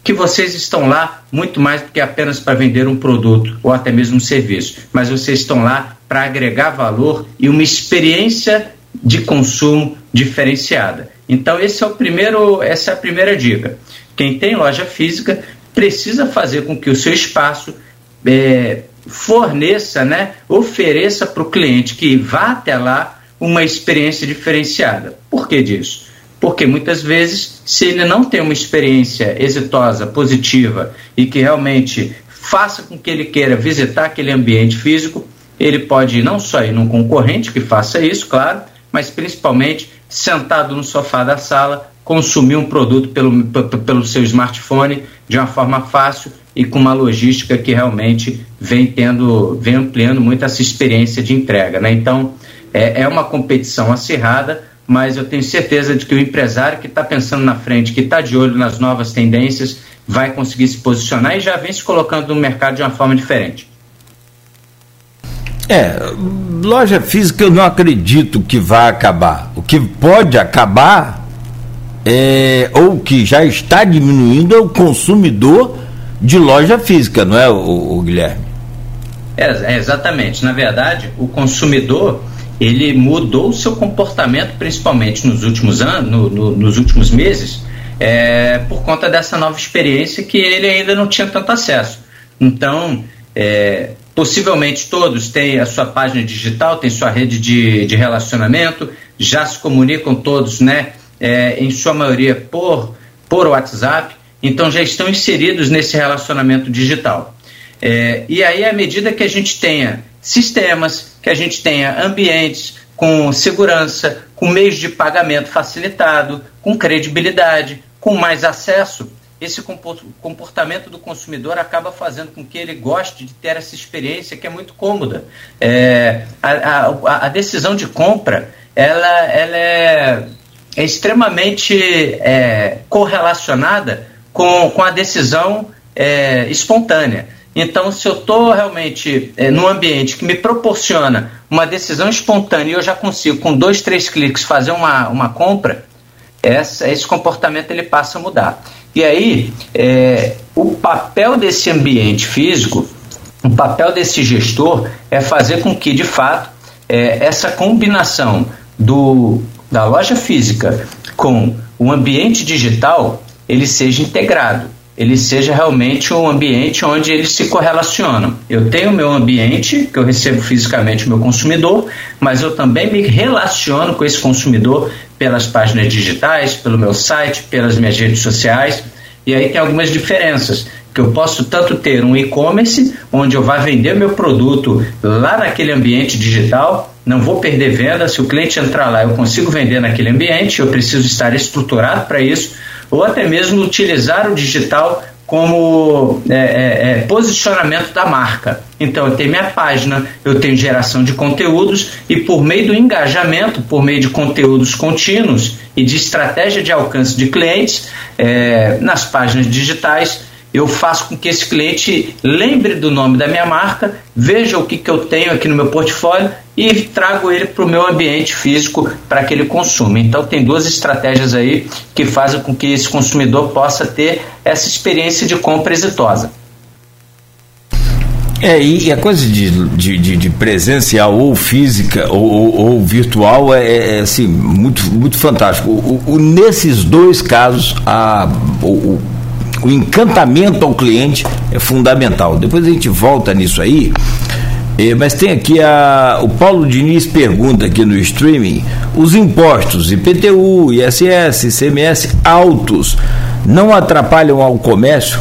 que vocês estão lá muito mais do que apenas para vender um produto ou até mesmo um serviço, mas vocês estão lá para agregar valor e uma experiência de consumo diferenciada. Então esse é o primeiro, essa é a primeira dica. Quem tem loja física precisa fazer com que o seu espaço é, forneça, né, ofereça para o cliente que vá até lá uma experiência diferenciada. Por que disso? Porque muitas vezes, se ele não tem uma experiência exitosa, positiva e que realmente faça com que ele queira visitar aquele ambiente físico, ele pode não só ir num concorrente que faça isso, claro, mas principalmente sentado no sofá da sala, consumir um produto pelo, pelo seu smartphone de uma forma fácil e com uma logística que realmente vem tendo, vem ampliando muito essa experiência de entrega. Né? Então, é, é uma competição acirrada, mas eu tenho certeza de que o empresário que está pensando na frente, que está de olho nas novas tendências, vai conseguir se posicionar e já vem se colocando no mercado de uma forma diferente. É, loja física eu não acredito que vai acabar. O que pode acabar é, ou que já está diminuindo é o consumidor de loja física, não é, o, o Guilherme? É, é, exatamente. Na verdade, o consumidor ele mudou o seu comportamento, principalmente nos últimos anos, no, no, nos últimos meses, é, por conta dessa nova experiência que ele ainda não tinha tanto acesso. Então, é, possivelmente todos têm a sua página digital, têm sua rede de, de relacionamento, já se comunicam todos, né, é, em sua maioria por, por WhatsApp, então já estão inseridos nesse relacionamento digital. É, e aí, à medida que a gente tenha sistemas, que a gente tenha ambientes com segurança, com meios de pagamento facilitado, com credibilidade, com mais acesso, esse comportamento do consumidor acaba fazendo com que ele goste de ter essa experiência que é muito cômoda. É, a, a, a, decisão de compra ela, ela é, é extremamente é, correlacionada com, com a decisão é, espontânea. Então, se eu estou realmente é, num ambiente que me proporciona uma decisão espontânea e eu já consigo, com dois, três cliques, fazer uma, uma compra, essa, esse comportamento ele passa a mudar. E aí, é, o papel desse ambiente físico, o papel desse gestor é fazer com que, de fato, é, essa combinação do, da loja física com o ambiente digital ele seja integrado, ele seja realmente um ambiente onde eles se correlacionam. Eu tenho meu ambiente, que eu recebo fisicamente o meu consumidor, mas eu também me relaciono com esse consumidor pelas páginas digitais, pelo meu site, pelas minhas redes sociais. E aí tem algumas diferenças, que eu posso tanto ter um e-commerce, onde eu vá vender meu produto lá naquele ambiente digital, não vou perder venda, se o cliente entrar lá eu consigo vender naquele ambiente, eu preciso estar estruturado para isso, ou até mesmo utilizar o digital como é, é, é, posicionamento da marca. Então, eu tenho minha página, eu tenho geração de conteúdos e, por meio do engajamento, por meio de conteúdos contínuos e de estratégia de alcance de clientes é, nas páginas digitais, eu faço com que esse cliente lembre do nome da minha marca, veja o que, que eu tenho aqui no meu portfólio e trago ele para o meu ambiente físico para que ele consuma. Então tem duas estratégias aí que fazem com que esse consumidor possa ter essa experiência de compra exitosa. É, e a coisa de, de, de presencial ou física ou, ou, ou virtual é, é, é, assim, muito, muito fantástico. O, o, nesses dois casos, a, o, o encantamento ao cliente é fundamental. Depois a gente volta nisso aí. É, mas tem aqui a, o Paulo Diniz pergunta aqui no streaming: os impostos IPTU, ISS, ICMS altos não atrapalham ao comércio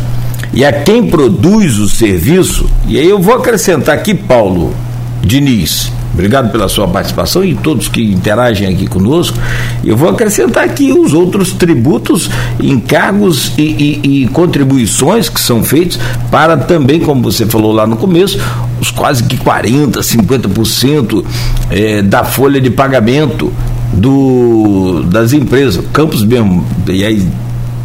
e a quem produz o serviço? E aí eu vou acrescentar aqui, Paulo Diniz. Obrigado pela sua participação e todos que interagem aqui conosco. Eu vou acrescentar aqui os outros tributos, encargos e, e, e contribuições que são feitos para também, como você falou lá no começo, os quase que 40%, 50% é, da folha de pagamento do, das empresas. Campos mesmo, e aí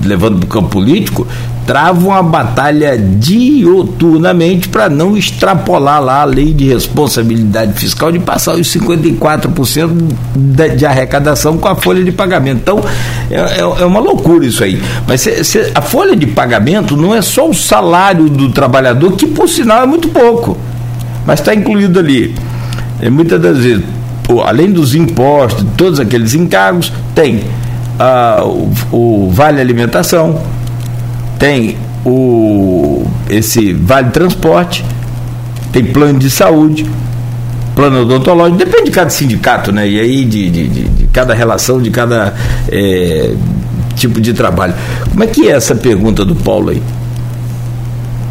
levando para o campo político, travam uma batalha dioturnamente para não extrapolar lá a lei de responsabilidade fiscal de passar os 54% de, de arrecadação com a folha de pagamento. Então, é, é, é uma loucura isso aí. Mas cê, cê, a folha de pagamento não é só o salário do trabalhador, que por sinal é muito pouco, mas está incluído ali. É, muitas das vezes, pô, além dos impostos, todos aqueles encargos, tem ah, o, o vale alimentação, tem o esse vale transporte, tem plano de saúde, plano odontológico, depende de cada sindicato, né? E aí de, de, de, de cada relação, de cada é, tipo de trabalho. Como é que é essa pergunta do Paulo aí?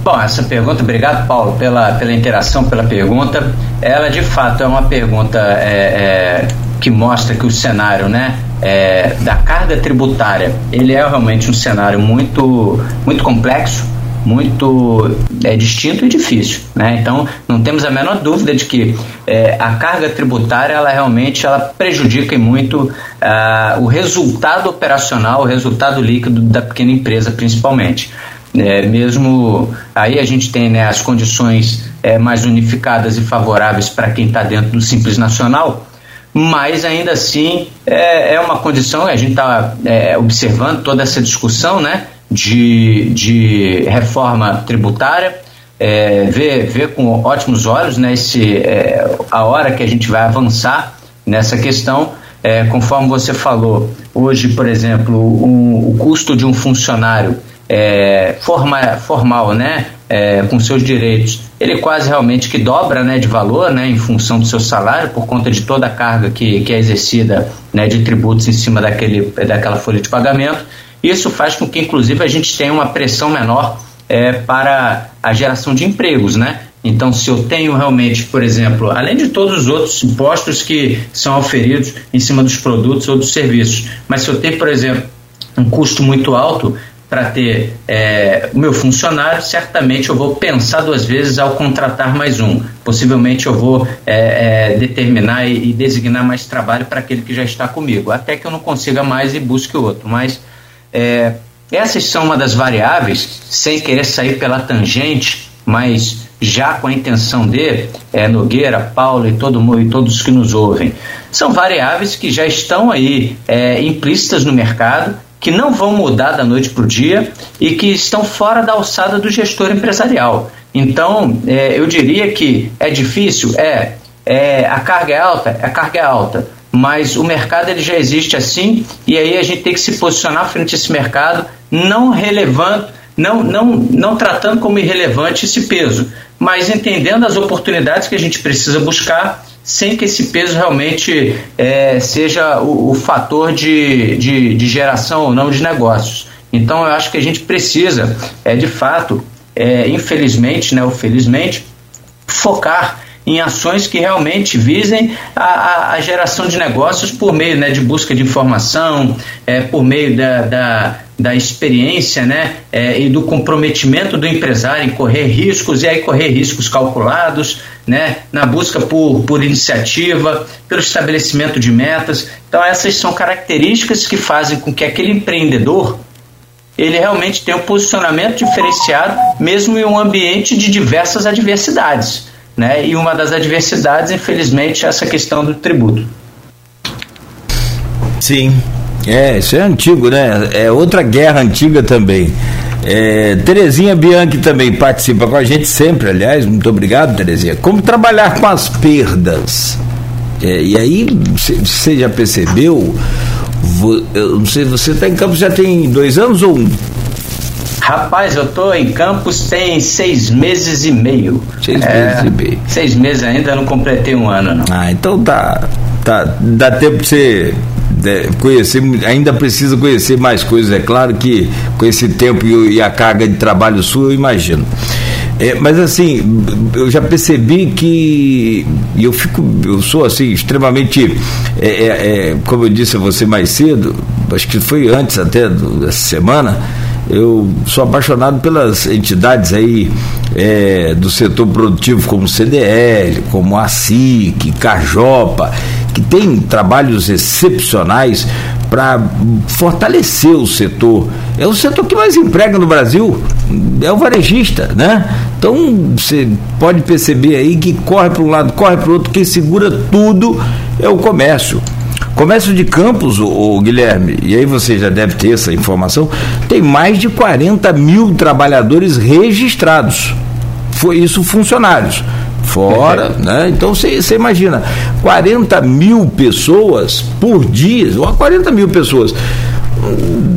Bom, essa pergunta, obrigado Paulo pela, pela interação, pela pergunta. Ela de fato é uma pergunta é, é, que mostra que o cenário, né? É, da carga tributária, ele é realmente um cenário muito, muito complexo, muito é, distinto e difícil. Né? Então, não temos a menor dúvida de que é, a carga tributária ela realmente ela prejudica muito ah, o resultado operacional, o resultado líquido da pequena empresa, principalmente. É, mesmo aí a gente tem né, as condições é, mais unificadas e favoráveis para quem está dentro do Simples Nacional, mas ainda assim é, é uma condição, a gente está é, observando toda essa discussão né, de, de reforma tributária, é, vê, com ótimos olhos né, esse, é, a hora que a gente vai avançar nessa questão. É, conforme você falou, hoje, por exemplo, um, o custo de um funcionário é, forma, formal, né, é, com seus direitos, ele quase realmente que dobra né, de valor né, em função do seu salário, por conta de toda a carga que, que é exercida né, de tributos em cima daquele, daquela folha de pagamento. Isso faz com que, inclusive, a gente tenha uma pressão menor é, para a geração de empregos, né? Então, se eu tenho realmente, por exemplo, além de todos os outros impostos que são oferidos em cima dos produtos ou dos serviços, mas se eu tenho, por exemplo, um custo muito alto, para ter é, o meu funcionário, certamente eu vou pensar duas vezes ao contratar mais um. Possivelmente eu vou é, é, determinar e, e, designar mais trabalho para aquele que já está comigo, até que eu não consiga mais e busque outro. Mas é, essas são uma das variáveis, sem querer sair pela tangente, mas já com a intenção de é, Nogueira, Paulo e todo mundo e todos que nos ouvem, são variáveis que já estão aí é, implícitas no mercado que não vão mudar da noite para o dia e que estão fora da alçada do gestor empresarial. Então, é, eu diria que é difícil, é, é, a carga é alta, a carga é alta, mas o mercado ele já existe assim e aí a gente tem que se posicionar frente a esse mercado, não relevando, não, não, não tratando como irrelevante esse peso, mas entendendo as oportunidades que a gente precisa buscar sem que esse peso realmente é, seja o, o fator de, de, de, geração ou não de negócios. Então eu acho que a gente precisa, é, de fato, é, infelizmente, né, ou felizmente, focar em ações que realmente visem a, a, geração de negócios por meio né, de busca de informação, é, por meio da, da, da experiência né, é, e do comprometimento do empresário em correr riscos, e aí correr riscos calculados, né, na busca por, por iniciativa, pelo estabelecimento de metas. Então, essas são características que fazem com que aquele empreendedor ele realmente tenha um posicionamento diferenciado, mesmo em um ambiente de diversas adversidades. Né? E uma das adversidades, infelizmente, é essa questão do tributo. Sim, é, isso é antigo, né? É outra guerra antiga também. É, Terezinha Bianchi também participa com a gente sempre, aliás, muito obrigado, Terezinha. Como trabalhar com as perdas? É, e aí, você já percebeu? Eu não sei, você está em campo já tem dois anos ou um? Rapaz, eu tô em Campos tem seis meses e meio. Seis é, meses e meio. Seis meses ainda, não completei um ano, não. Ah, então tá. tá dá tempo pra você conhecer, ainda precisa conhecer mais coisas, é claro que com esse tempo e a carga de trabalho sua, eu imagino. É, mas assim, eu já percebi que eu fico, eu sou assim extremamente, é, é, é como eu disse a você mais cedo, acho que foi antes até do, dessa semana, eu sou apaixonado pelas entidades aí é, do setor produtivo, como CDL, como a SIC, Cajopa, tem trabalhos excepcionais para fortalecer o setor. É o setor que mais emprega no Brasil, é o varejista, né? Então você pode perceber aí que corre para um lado, corre para o outro, quem segura tudo é o comércio. Comércio de Campos, o, Guilherme, e aí você já deve ter essa informação, tem mais de 40 mil trabalhadores registrados. Foi isso funcionários. Fora, né? Então você imagina, 40 mil pessoas por dia, ou 40 mil pessoas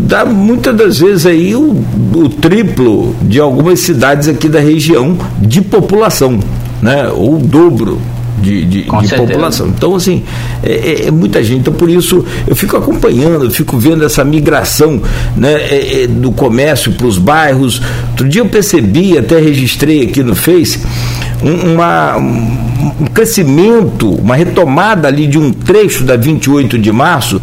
dá muitas das vezes aí o, o, triplo de algumas cidades aqui da região de população, né? Ou o dobro de, de, de população. Então, assim, é, é, é, muita gente. Então, por isso, eu fico acompanhando, eu fico vendo essa migração né, é, é do comércio para os bairros. Outro dia eu percebi, até registrei aqui no Face, um, uma, um crescimento, uma retomada ali de um trecho da 28 de março,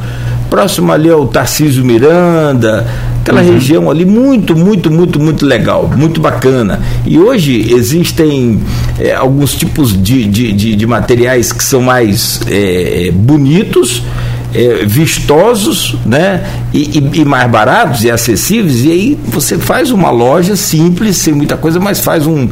próximo ali ao Tarcísio Miranda, aquela uhum. região ali muito, muito, muito, muito legal, muito bacana. E hoje existem é, alguns tipos de, de, de, de, materiais que são mais é, bonitos é, vistosos, né? E, e, e, mais baratos e acessíveis, e aí você faz uma loja simples, sem muita coisa, mas faz um,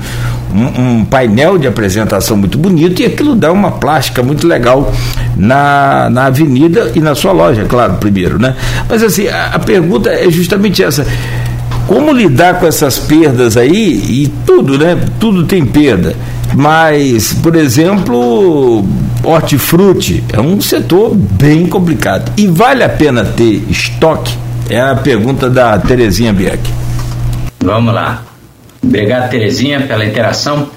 um, um, painel de apresentação muito bonito e aquilo dá uma plástica muito legal na, na avenida e na sua loja, claro, primeiro, né? Mas assim, a, a pergunta é justamente essa. Como lidar com essas perdas aí e tudo, né? Tudo tem perda. Mas, por exemplo, hortifruti é um setor bem complicado. E vale a pena ter estoque? É a pergunta da Terezinha Bianchi. Vamos lá. Obrigado, Terezinha, pela interação.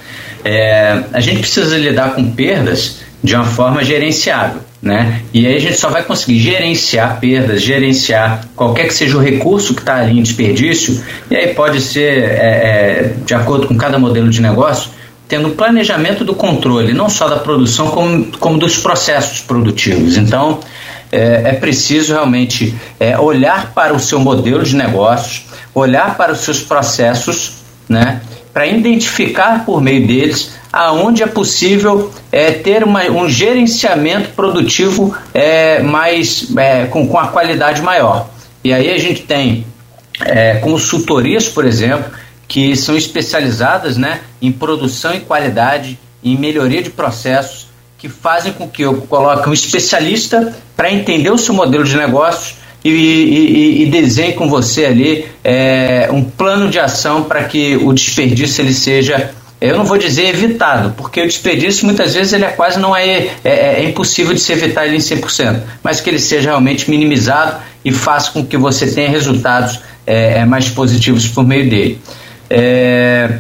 É, a gente precisa lidar com perdas de uma forma gerenciável. Né? E aí a gente só vai conseguir gerenciar perdas, gerenciar qualquer que seja o recurso que está ali em desperdício, e aí pode ser, é, é, de acordo com cada modelo de negócio, tendo planejamento do controle, não só da produção, como, como dos processos produtivos. Então, é, é preciso realmente é, olhar para o seu modelo de negócios, olhar para os seus processos, né, para identificar por meio deles aonde é possível é, ter uma, um gerenciamento produtivo é, mais é, com, com a qualidade maior. E aí a gente tem é, consultorias, por exemplo, que são especializadas né, em produção e qualidade, em melhoria de processos, que fazem com que eu coloque um especialista para entender o seu modelo de negócios e, e, e desenhe com você ali é, um plano de ação para que o desperdício ele seja eu não vou dizer evitado, porque o desperdício muitas vezes ele é quase não é, é, é impossível de se evitar ele em 100%, mas que ele seja realmente minimizado e faça com que você tenha resultados é, é mais positivos por meio dele. É,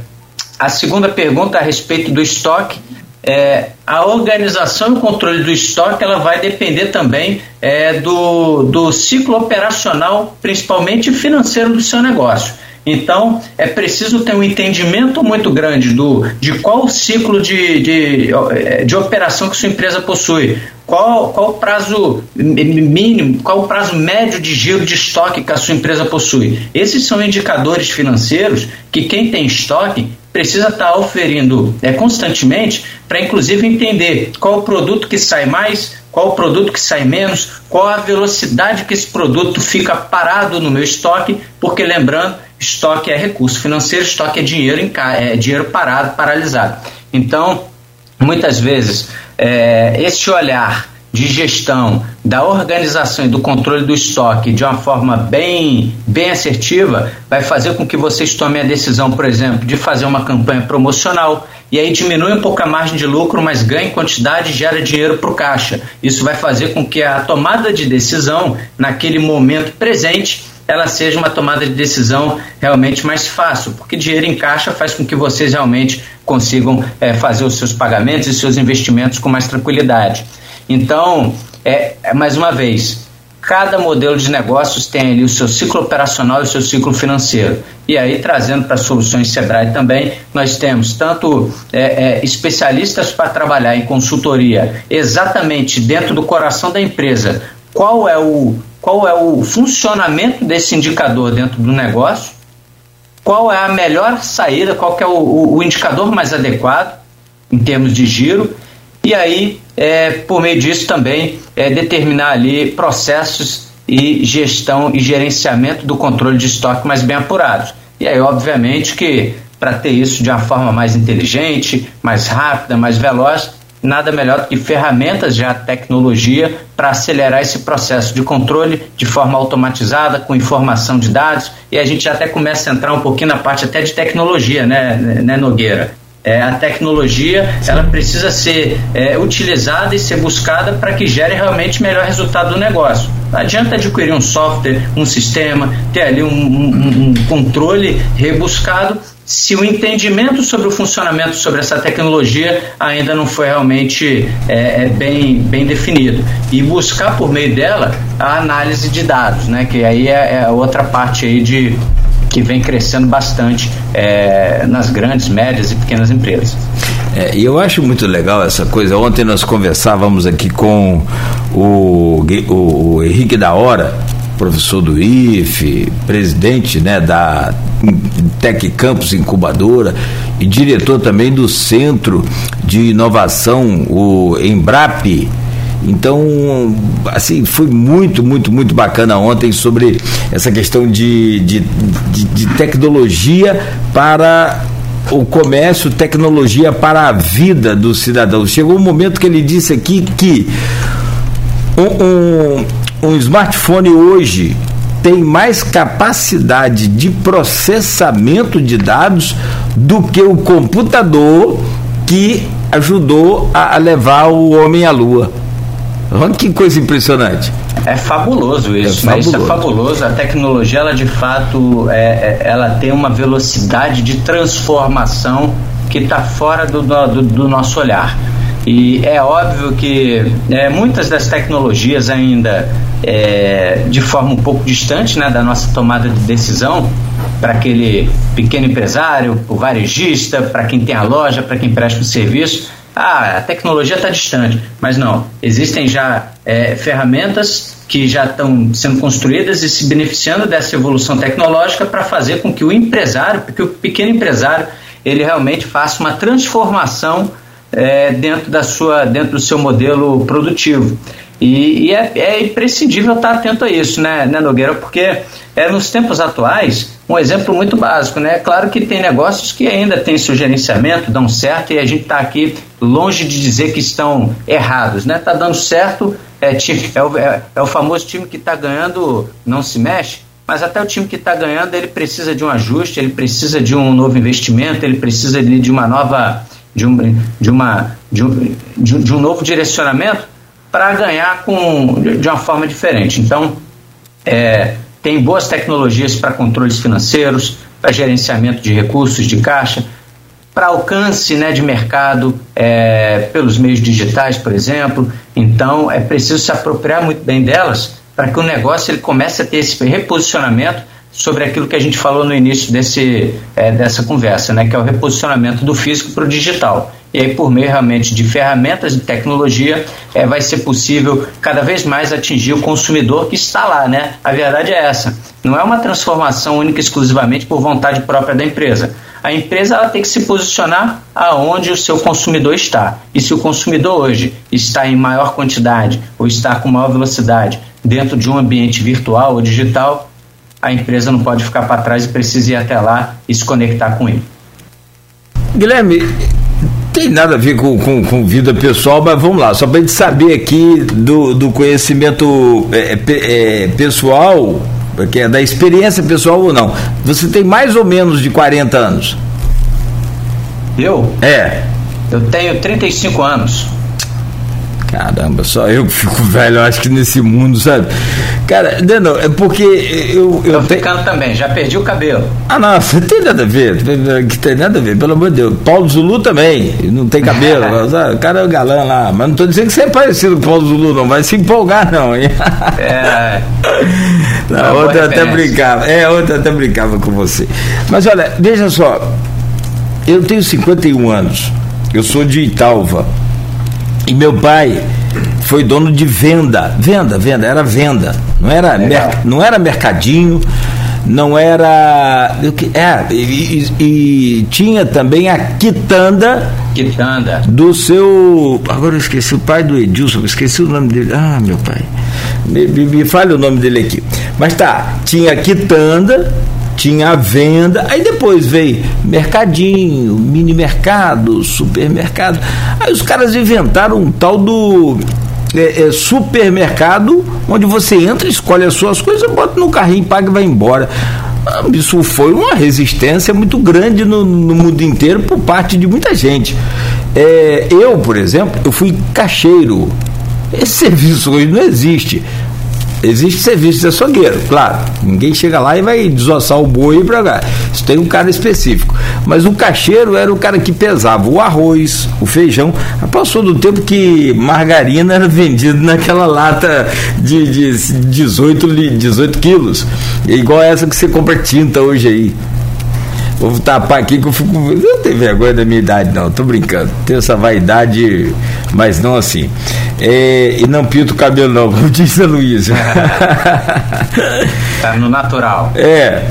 a segunda pergunta a respeito do estoque. É, a organização e o controle do estoque ela vai depender também é, do, do ciclo operacional, principalmente financeiro do seu negócio. Então, é preciso ter um entendimento muito grande do, de qual ciclo de, de, de operação que sua empresa possui, qual, qual o prazo mínimo, qual o prazo médio de giro de estoque que a sua empresa possui. Esses são indicadores financeiros que quem tem estoque precisa estar oferindo é, constantemente para, inclusive, entender qual o produto que sai mais, qual o produto que sai menos, qual a velocidade que esse produto fica parado no meu estoque, porque lembrando estoque é recurso financeiro, estoque é dinheiro, em, é dinheiro parado, paralisado. Então, muitas vezes, é, esse olhar de gestão da organização e do controle do estoque de uma forma bem, bem assertiva vai fazer com que vocês tomem a decisão, por exemplo, de fazer uma campanha promocional e aí diminui um pouco a margem de lucro, mas ganha em quantidade e gera dinheiro para o caixa. Isso vai fazer com que a tomada de decisão naquele momento presente ela seja uma tomada de decisão realmente mais fácil, porque dinheiro em caixa faz com que vocês realmente consigam é, fazer os seus pagamentos e seus investimentos com mais tranquilidade. Então, é, é mais uma vez, cada modelo de negócios tem ali o seu ciclo operacional e o seu ciclo financeiro. E aí, trazendo para soluções Sebrae também, nós temos tanto é, é, especialistas para trabalhar em consultoria exatamente dentro do coração da empresa, qual é o qual é o funcionamento desse indicador dentro do negócio, qual é a melhor saída, qual é o, o indicador mais adequado em termos de giro, e aí, é, por meio disso também, é, determinar ali processos e gestão e gerenciamento do controle de estoque mais bem apurados. E aí, obviamente, que para ter isso de uma forma mais inteligente, mais rápida, mais veloz, nada melhor do que ferramentas já tecnologia para acelerar esse processo de controle de forma automatizada, com informação de dados, e a gente até começa a entrar um pouquinho na parte até de tecnologia, né, né Nogueira? É, a tecnologia ela precisa ser é, utilizada e ser buscada para que gere realmente melhor resultado do negócio. Não adianta adquirir um software, um sistema, ter ali um, um, um controle rebuscado se o entendimento sobre o funcionamento sobre essa tecnologia ainda não foi realmente é, é, bem, bem definido. E buscar por meio dela a análise de dados, né? que aí é, é outra parte aí de, que vem crescendo bastante é, nas grandes, médias e pequenas empresas. É, e eu acho muito legal essa coisa. Ontem nós conversávamos aqui com o, o, o Henrique da Hora professor do IFE, presidente né, da Tec Campus Incubadora e diretor também do Centro de Inovação, o Embrap. Então, assim, foi muito, muito, muito bacana ontem sobre essa questão de, de, de, de tecnologia para o comércio, tecnologia para a vida do cidadão. Chegou um momento que ele disse aqui que um, um, um smartphone hoje tem mais capacidade de processamento de dados do que o computador que ajudou a, levar o homem à lua. Olha que coisa impressionante. É fabuloso isso, é fabuloso. Isso é fabuloso. A tecnologia, ela de fato, é, é ela tem uma velocidade de transformação que está fora do, do, do, nosso olhar. E é óbvio que é, muitas das tecnologias ainda é, de forma um pouco distante né, da nossa tomada de decisão para aquele pequeno empresário, o varejista, para quem tem a loja, para quem presta o serviço, ah, a tecnologia está distante. Mas não, existem já é, ferramentas que já estão sendo construídas e se beneficiando dessa evolução tecnológica para fazer com que o empresário, porque o pequeno empresário, ele realmente faça uma transformação é, dentro, da sua, dentro do seu modelo produtivo. E, e é, é, imprescindível estar atento a isso, né, né Nogueira? Porque é, nos tempos atuais, um exemplo muito básico, né? Claro que tem negócios que ainda têm seu gerenciamento, dão certo, e a gente está aqui longe de dizer que estão errados, né? Está dando certo, é, é, o, é, é o famoso time que está ganhando, não se mexe, mas até o time que está ganhando, ele precisa de um ajuste, ele precisa de um novo investimento, ele precisa de uma nova, de, um, de, uma, de, um, de, um, novo direcionamento para ganhar com, de, de uma forma diferente. Então, é, tem boas tecnologias para controles financeiros, para gerenciamento de recursos de caixa, para alcance né, de mercado é, pelos meios digitais, por exemplo. Então, é preciso se apropriar muito bem delas para que o negócio ele comece a ter esse reposicionamento sobre aquilo que a gente falou no início desse, é, dessa conversa, né, que é o reposicionamento do físico para o digital. E aí, por meio realmente de ferramentas de tecnologia, é, vai ser possível cada vez mais atingir o consumidor que está lá, né? A verdade é essa. Não é uma transformação única e exclusivamente por vontade própria da empresa. A empresa ela tem que se posicionar aonde o seu consumidor está. E se o consumidor hoje está em maior quantidade ou está com maior velocidade dentro de um ambiente virtual ou digital, a empresa não pode ficar para trás e precisa ir até lá e se conectar com ele. Guilherme, tem nada a ver com, com, com, vida pessoal, mas vamos lá, só para a gente saber aqui do, do conhecimento é, é, é, pessoal, que é da experiência pessoal ou não. Você tem mais ou menos de 40 anos? Eu? É. Eu tenho 35 anos. Caramba, só eu que fico velho, eu acho que nesse mundo, sabe? Cara, não, é porque eu. Eu Tô ficando também, já perdi o cabelo. Ah, não, você tem nada a ver, que tem nada a ver, pelo amor de Deus. Paulo Zulu também, não tem cabelo, o cara é o galã lá, mas não tô dizendo que você é parecido com o Paulo Zulu, não, vai se empolgar, não, hein? É. Não, outra até brincava, é, outra até brincava com você. Mas olha, veja só, eu tenho 51 anos, eu sou de Italva e meu pai foi dono de venda, venda, venda, era venda, não era, mer, não era mercadinho, não era. É, e, e, e, tinha também a quitanda. Quitanda. Do seu. Agora eu esqueci o pai do Edilson, esqueci o nome dele. Ah, meu pai. Me, me, me fale o nome dele aqui. Mas tá, tinha a quitanda tinha a venda, aí depois veio mercadinho, mini mercado, supermercado. Aí os caras inventaram um tal do é, é, supermercado onde você entra, escolhe as suas coisas, bota no carrinho, paga e vai embora. Ah, isso foi uma resistência muito grande no, no mundo inteiro por parte de muita gente. É, eu, por exemplo, eu fui caixeiro. Esse serviço hoje não existe. Existe serviço de açougueiro, claro. Ninguém chega lá e vai desossar o boi para cá. Isso tem um cara específico. Mas o caixeiro era o cara que pesava o arroz, o feijão. Passou do tempo que margarina era vendida naquela lata de, de 18, 18 quilos. É igual essa que você compra tinta hoje aí. Vou tapar aqui que eu fico. Não tenho vergonha da minha idade, não, tô brincando. Tenho essa vaidade, mas não assim. É, e não pinto o cabelo, não, como disse a Luísa. tá no natural. É,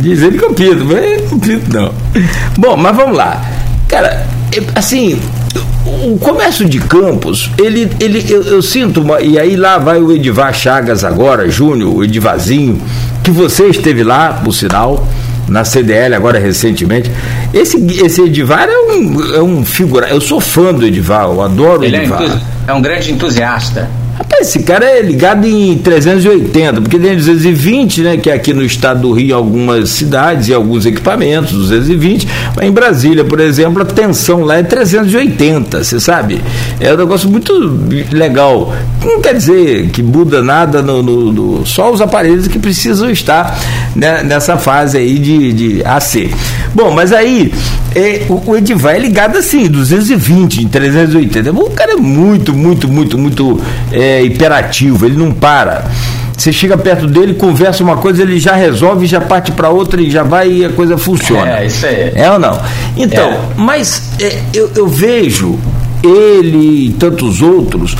diz ele que eu pinto, mas não pinto, não. Bom, mas vamos lá. Cara, assim, o comércio de campos, ele, ele eu, eu, sinto uma, e aí lá vai o Edivar Chagas agora, Júnior, o Edivazinho, que você esteve lá, por sinal, na CDL agora recentemente. Esse, esse Edivar é um, é um figura. Eu sou fã do Edivar, eu adoro ele o Edivar. É, é um grande entusiasta. Rapaz, esse cara é ligado em 380, porque tem 220, né? Que é aqui no estado do Rio, algumas cidades e alguns equipamentos, 220. Mas em Brasília, por exemplo, a tensão lá é 380, você sabe? É um negócio muito legal. Não quer dizer que muda nada no, no, no só os aparelhos que precisam estar né, nessa fase aí de, de AC. Bom, mas aí é, o, o Edivar é ligado assim, 220 em 380. O cara é muito, muito, muito, muito. É, é, hiperativo, ele não para. Você chega perto dele, conversa uma coisa, ele já resolve, já parte para outra e já vai e a coisa funciona. É, isso aí. É ou não? Então, é. mas é, eu, eu, vejo ele e tantos outros.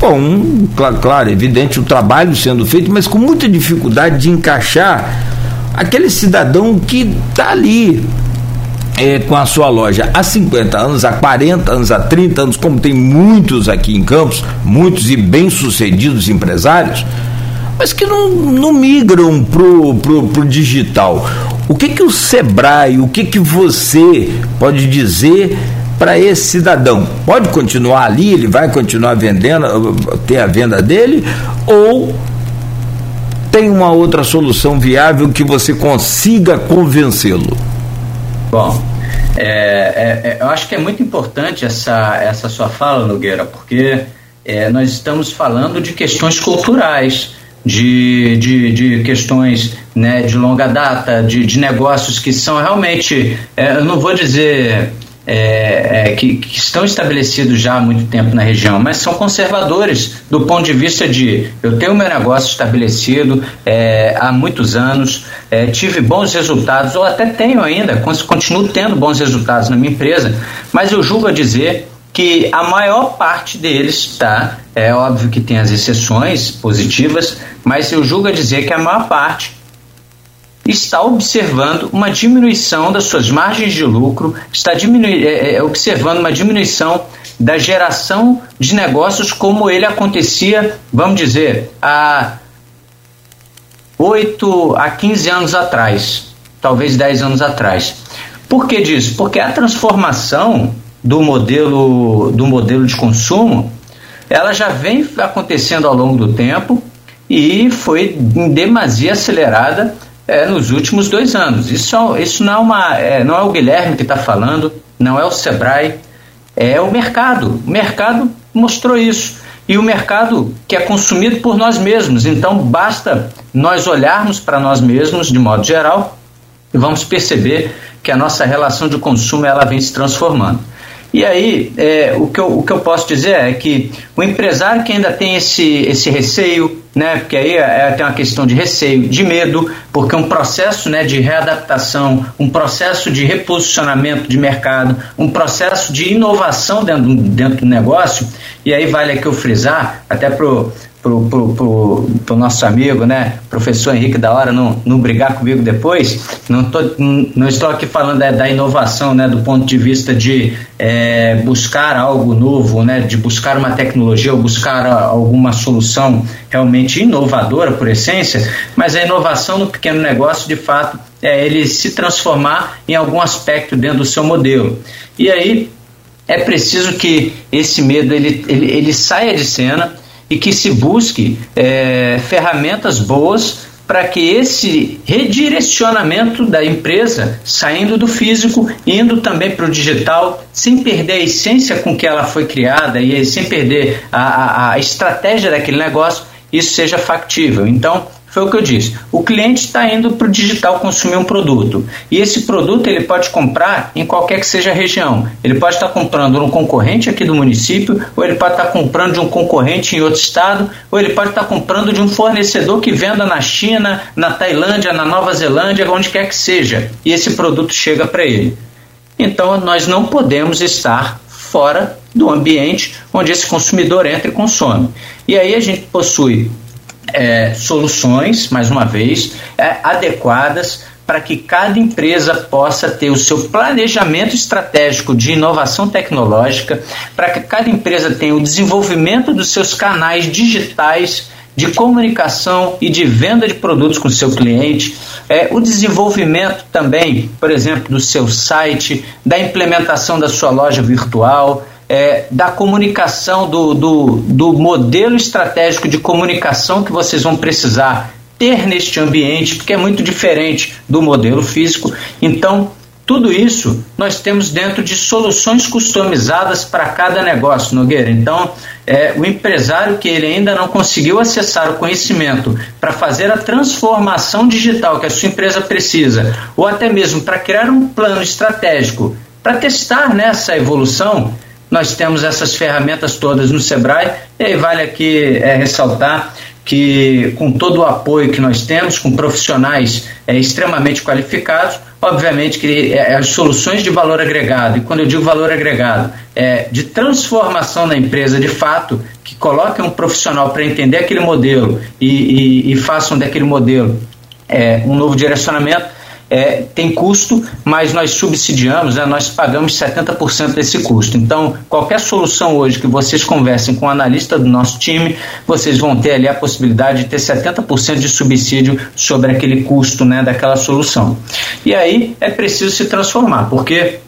Bom, claro, claro, evidente o trabalho sendo feito, mas com muita dificuldade de encaixar aquele cidadão que está ali, é, com a sua loja há 50 anos, há 40 anos, há 30 anos, como tem muitos aqui em Campos, muitos e bem-sucedidos empresários, mas que não, não migram pro, pro digital. O que que o Sebrae, o que que você pode dizer para esse cidadão? Pode continuar ali, ele vai continuar vendendo, ter a venda dele, ou tem uma outra solução viável que você consiga convencê-lo? Bom, é, é, é, eu acho que é muito importante essa, essa sua fala, Nogueira, porque é, nós estamos falando de questões culturais, de, de, de questões né, de longa data, de, de negócios que são realmente, é, eu não vou dizer é, é, que, que, estão estabelecidos já há muito tempo na região, mas são conservadores do ponto de vista de eu tenho meu negócio estabelecido é, há muitos anos, é, tive bons resultados, ou até tenho ainda, continuo tendo bons resultados na minha empresa, mas eu julgo a dizer que a maior parte deles, tá? É óbvio que tem as exceções positivas, mas eu julgo a dizer que a maior parte está observando uma diminuição das suas margens de lucro, está é, é, é, observando uma diminuição da geração de negócios como ele acontecia, vamos dizer, há 8 a 15 anos atrás, talvez 10 anos atrás. Por que disso? Porque a transformação do modelo, do modelo de consumo ela já vem acontecendo ao longo do tempo e foi em demasia acelerada é, nos últimos dois anos. Isso, isso não, é uma, é, não é o Guilherme que está falando, não é o Sebrae, é o mercado. O mercado mostrou isso. E o mercado que é consumido por nós mesmos. Então basta nós olharmos para nós mesmos de modo geral e vamos perceber que a nossa relação de consumo ela vem se transformando. E aí, é, o, que eu, o que eu posso dizer é que o empresário que ainda tem esse, esse receio, né, porque aí é, é, tem uma questão de receio, de medo, porque um processo né, de readaptação, um processo de reposicionamento de mercado, um processo de inovação dentro, dentro do negócio, e aí vale aqui eu frisar, até para pro, pro, pro, pro, nosso amigo, né, professor Henrique da Hora, não, não brigar comigo depois, não, tô, não estou aqui falando é, da inovação, né, do ponto de vista de é, buscar algo novo, né, de buscar uma tecnologia ou buscar alguma solução realmente inovadora por essência, mas a inovação no pequeno negócio, de fato, é ele se transformar em algum aspecto dentro do seu modelo. E aí é preciso que esse medo ele, ele, ele saia de cena, e que se busque é, ferramentas boas para que esse redirecionamento da empresa, saindo do físico, indo também para o digital, sem perder a essência com que ela foi criada e sem perder a, a, a estratégia daquele negócio, isso seja factível. Então, foi o que eu disse. O cliente está indo para o digital consumir um produto. E esse produto ele pode comprar em qualquer que seja a região. Ele pode estar tá comprando um concorrente aqui do município, ou ele pode estar tá comprando de um concorrente em outro estado, ou ele pode estar tá comprando de um fornecedor que venda na China, na Tailândia, na Nova Zelândia, onde quer que seja. E esse produto chega para ele. Então nós não podemos estar fora do ambiente onde esse consumidor entra e consome. E aí a gente possui é, soluções, mais uma vez, é, adequadas para que cada empresa possa ter o seu planejamento estratégico de inovação tecnológica, para que cada empresa tenha o desenvolvimento dos seus canais digitais de comunicação e de venda de produtos com o seu cliente, é, o desenvolvimento também, por exemplo, do seu site, da implementação da sua loja virtual, é, da comunicação, do, do, do modelo estratégico de comunicação que vocês vão precisar ter neste ambiente, porque é muito diferente do modelo físico. Então, tudo isso nós temos dentro de soluções customizadas para cada negócio, Nogueira. Então, é, o empresário que ele ainda não conseguiu acessar o conhecimento para fazer a transformação digital que a sua empresa precisa, ou até mesmo para criar um plano estratégico para testar nessa evolução, nós temos essas ferramentas todas no Sebrae, e aí vale aqui é, ressaltar que, com todo o apoio que nós temos, com profissionais é, extremamente qualificados, obviamente que é, as soluções de valor agregado, e quando eu digo valor agregado, é de transformação da empresa de fato, que coloquem um profissional para entender aquele modelo e, e, e façam daquele modelo é, um novo direcionamento, é, tem custo, mas nós subsidiamos, né, nós pagamos 70% desse custo. Então, qualquer solução hoje que vocês conversem com o analista do nosso time, vocês vão ter ali a possibilidade de ter 70% de subsídio sobre aquele custo né, daquela solução. E aí é preciso se transformar, porque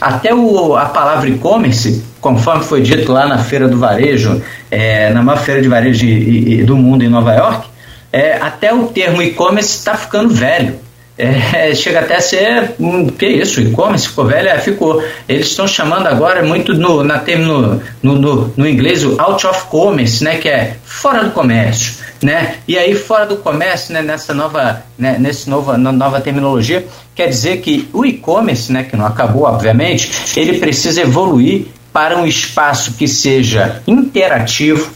até o, a palavra e-commerce, conforme foi dito lá na Feira do Varejo, é, na maior feira de varejo de, de, do mundo em Nova York, é, até o termo e-commerce está ficando velho. É, chega até a ser, hum, que isso, e-commerce ficou velho? É, ficou. Eles estão chamando agora muito no, na no, no, no, inglês o out of commerce, né, que é fora do comércio, né? E aí fora do comércio, né, nessa nova, né, nesse nova, nova terminologia, quer dizer que o e-commerce, né, que não acabou, obviamente, ele precisa evoluir para um espaço que seja interativo,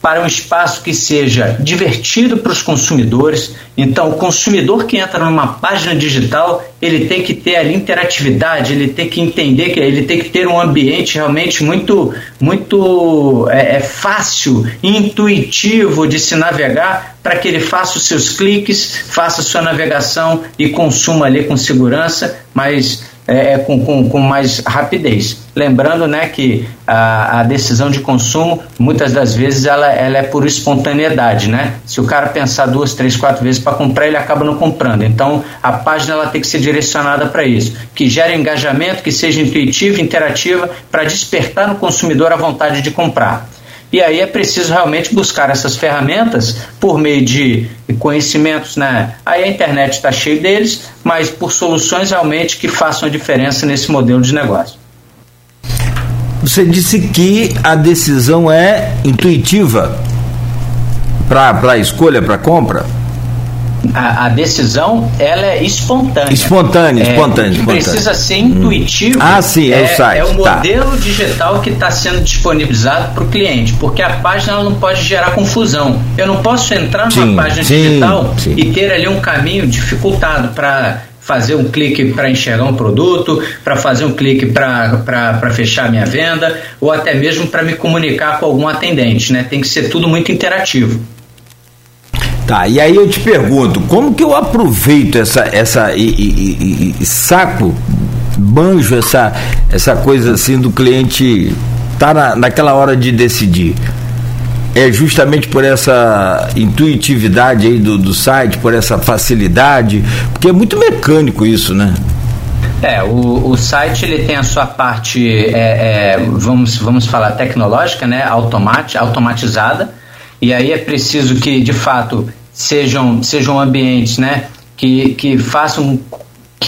para um espaço que seja divertido para os consumidores. Então, o consumidor que entra numa página digital, ele tem que ter ali interatividade, ele tem que entender que ele tem que ter um ambiente realmente muito, muito é, é fácil, intuitivo de se navegar para que ele faça os seus cliques, faça sua navegação e consuma ali com segurança, mas é, é, com, com, com, mais rapidez. Lembrando né, que a, a, decisão de consumo, muitas das vezes, ela, ela é por espontaneidade. Né? Se o cara pensar duas, três, quatro vezes para comprar, ele acaba não comprando. Então, a página ela tem que ser direcionada para isso, que gere engajamento, que seja intuitiva, interativa, para despertar no consumidor a vontade de comprar. E aí é preciso realmente buscar essas ferramentas por meio de conhecimentos, né? Aí a internet está cheia deles, mas por soluções realmente que façam a diferença nesse modelo de negócio. Você disse que a decisão é intuitiva para a escolha, para a compra? a, a, decisão ela é espontânea. Espontânea, é, espontânea. espontânea. Precisa ser intuitivo. Hum. Ah, sim, é, é, o site. É o tá. modelo tá. digital que está sendo disponibilizado para o cliente, porque a página não pode gerar confusão. Eu não posso entrar numa sim, página sim, digital sim. e ter ali um caminho dificultado para fazer um clique para enxergar um produto, para fazer um clique para fechar minha venda, ou até mesmo para me comunicar com algum atendente. Né? Tem que ser tudo muito interativo. Tá, e aí eu te pergunto, como que eu aproveito essa, essa e, e, e, saco, banjo essa, essa coisa assim do cliente tá na, naquela hora de decidir? É justamente por essa intuitividade aí do, do site, por essa facilidade, porque é muito mecânico isso, né? É, o, o site ele tem a sua parte, é, é, vamos, vamos falar tecnológica, né, automati, automatizada, e aí é preciso que, de fato, sejam, sejam ambientes né, que, que façam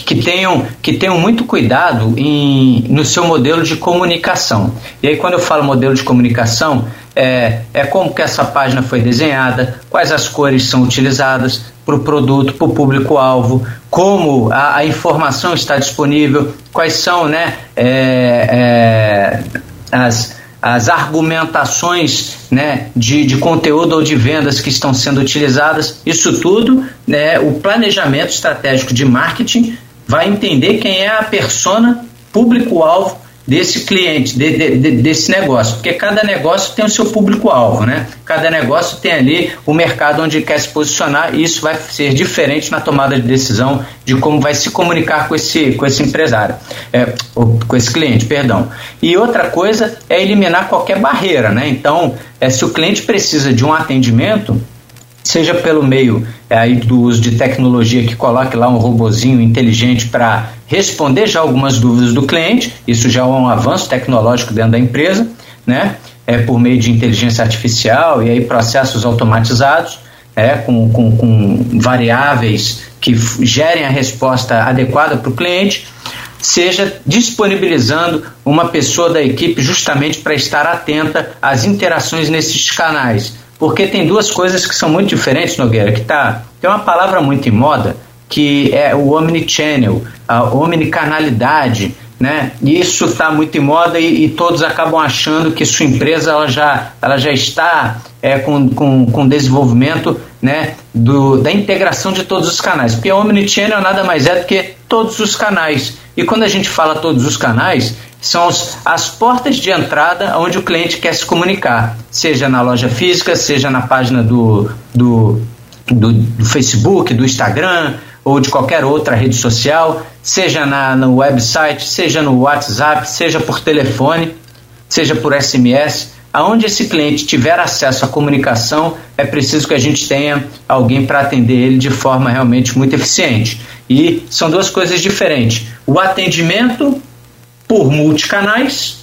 que tenham, que tenham muito cuidado em, no seu modelo de comunicação. E aí, quando eu falo modelo de comunicação, é, é como que essa página foi desenhada, quais as cores são utilizadas para o produto, para o público-alvo, como a, a, informação está disponível, quais são né, é, é, as, as argumentações né, de, de conteúdo ou de vendas que estão sendo utilizadas, isso tudo, né, o planejamento estratégico de marketing vai entender quem é a persona público-alvo desse cliente, de, de, de, desse negócio, porque cada negócio tem o seu público-alvo, né? Cada negócio tem ali o mercado onde quer se posicionar e isso vai ser diferente na tomada de decisão de como vai se comunicar com esse, com esse empresário, é, com esse cliente, perdão. E outra coisa é eliminar qualquer barreira, né? Então, é, se o cliente precisa de um atendimento, seja pelo meio é, aí do uso de tecnologia que coloque lá um robozinho inteligente para responder já algumas dúvidas do cliente, isso já é um avanço tecnológico dentro da empresa, né? É por meio de inteligência artificial e aí processos automatizados, é, com, com, com variáveis que gerem a resposta adequada para o cliente, seja disponibilizando uma pessoa da equipe justamente para estar atenta às interações nesses canais porque tem duas coisas que são muito diferentes, Nogueira, que tá, tem uma palavra muito em moda, que é o omnichannel, a omnicanalidade, né? Isso está muito em moda e, e, todos acabam achando que sua empresa ela já, ela já está é, com, com, com desenvolvimento né, do, da integração de todos os canais. Porque omnichannel nada mais é do que todos os canais. E quando a gente fala todos os canais, são as portas de entrada onde o cliente quer se comunicar, seja na loja física, seja na página do, do, do, do Facebook, do Instagram ou de qualquer outra rede social, seja na, no website, seja no WhatsApp, seja por telefone, seja por SMS. Aonde esse cliente tiver acesso à comunicação, é preciso que a gente tenha alguém para atender ele de forma realmente muito eficiente. E são duas coisas diferentes. O atendimento por multicanais,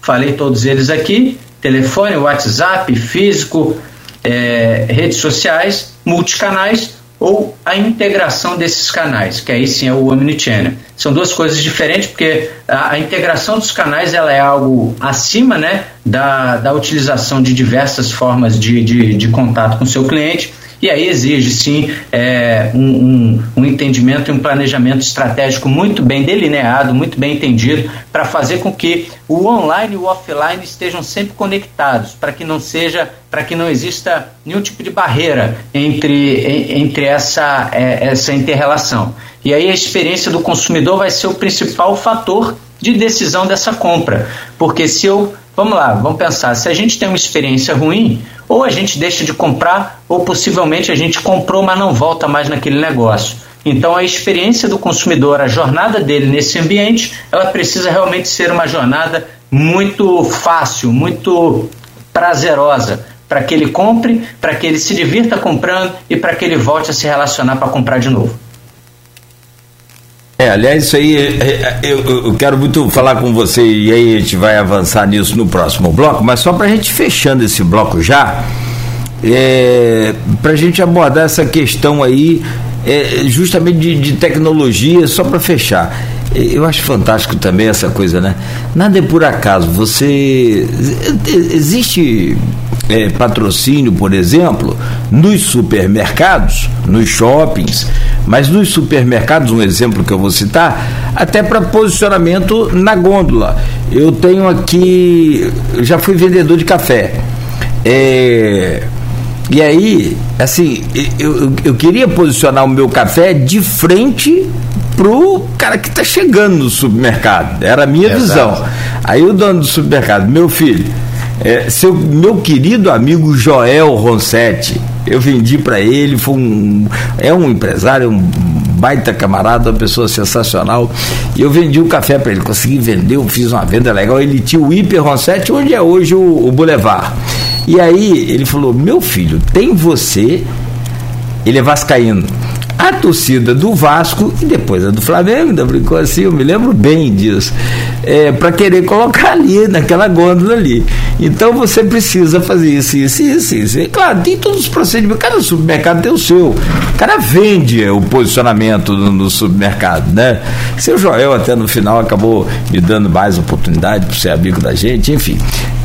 falei todos eles aqui: telefone, WhatsApp, físico, é, redes sociais, multicanais ou a integração desses canais, que aí sim é o omnichannel. São duas coisas diferentes, porque a, a, integração dos canais ela é algo acima né, da, da utilização de diversas formas de, de, de contato com o seu cliente e aí exige sim é, um, um, um, entendimento e um planejamento estratégico muito bem delineado, muito bem entendido, para fazer com que o online e o offline estejam sempre conectados, para que não seja, para que não exista nenhum tipo de barreira entre, entre essa, é, essa interrelação. E aí a experiência do consumidor vai ser o principal fator de decisão dessa compra. Porque se eu. Vamos lá, vamos pensar. Se a gente tem uma experiência ruim, ou a gente deixa de comprar, ou possivelmente a gente comprou, mas não volta mais naquele negócio. Então a experiência do consumidor, a jornada dele nesse ambiente, ela precisa realmente ser uma jornada muito fácil, muito prazerosa, para que ele compre, para que ele se divirta comprando e para que ele volte a se relacionar para comprar de novo. É, aliás, isso aí é, é, eu, eu, quero muito falar com você e aí a gente vai avançar nisso no próximo bloco, mas só para a gente fechando esse bloco já, é, para a gente abordar essa questão aí, é, justamente de, de tecnologia, só para fechar. Eu acho fantástico também essa coisa, né? Nada é por acaso. Você. Existe é, patrocínio, por exemplo, nos supermercados, nos shoppings, mas nos supermercados, um exemplo que eu vou citar, até para posicionamento na gôndola. Eu tenho aqui, eu já fui vendedor de café. É, e aí, assim, eu, eu queria posicionar o meu café de frente pro cara que está chegando no supermercado. Era a minha Exato. visão. Aí o dono do supermercado, meu filho, é, seu meu querido amigo Joel Ronsetti, eu vendi para ele, foi um, é um empresário, um baita camarada, uma pessoa sensacional. E eu vendi o café para ele, consegui vender, eu fiz uma venda legal. Ele tinha o Hiper Ronsetti, onde é hoje o, o Boulevard. E aí ele falou: Meu filho, tem você. Ele é vascaíno. a torcida do Vasco e depois a do Flamengo, ainda brincou assim, eu me lembro bem disso, é, para querer colocar ali, naquela gôndola ali. Então você precisa fazer isso, isso, isso, isso. E, claro, tem todos os procedimentos, cada supermercado tem o seu. O cara vende o posicionamento no, no supermercado, né? Seu Joel até no final acabou me dando mais oportunidade para ser amigo da gente, enfim.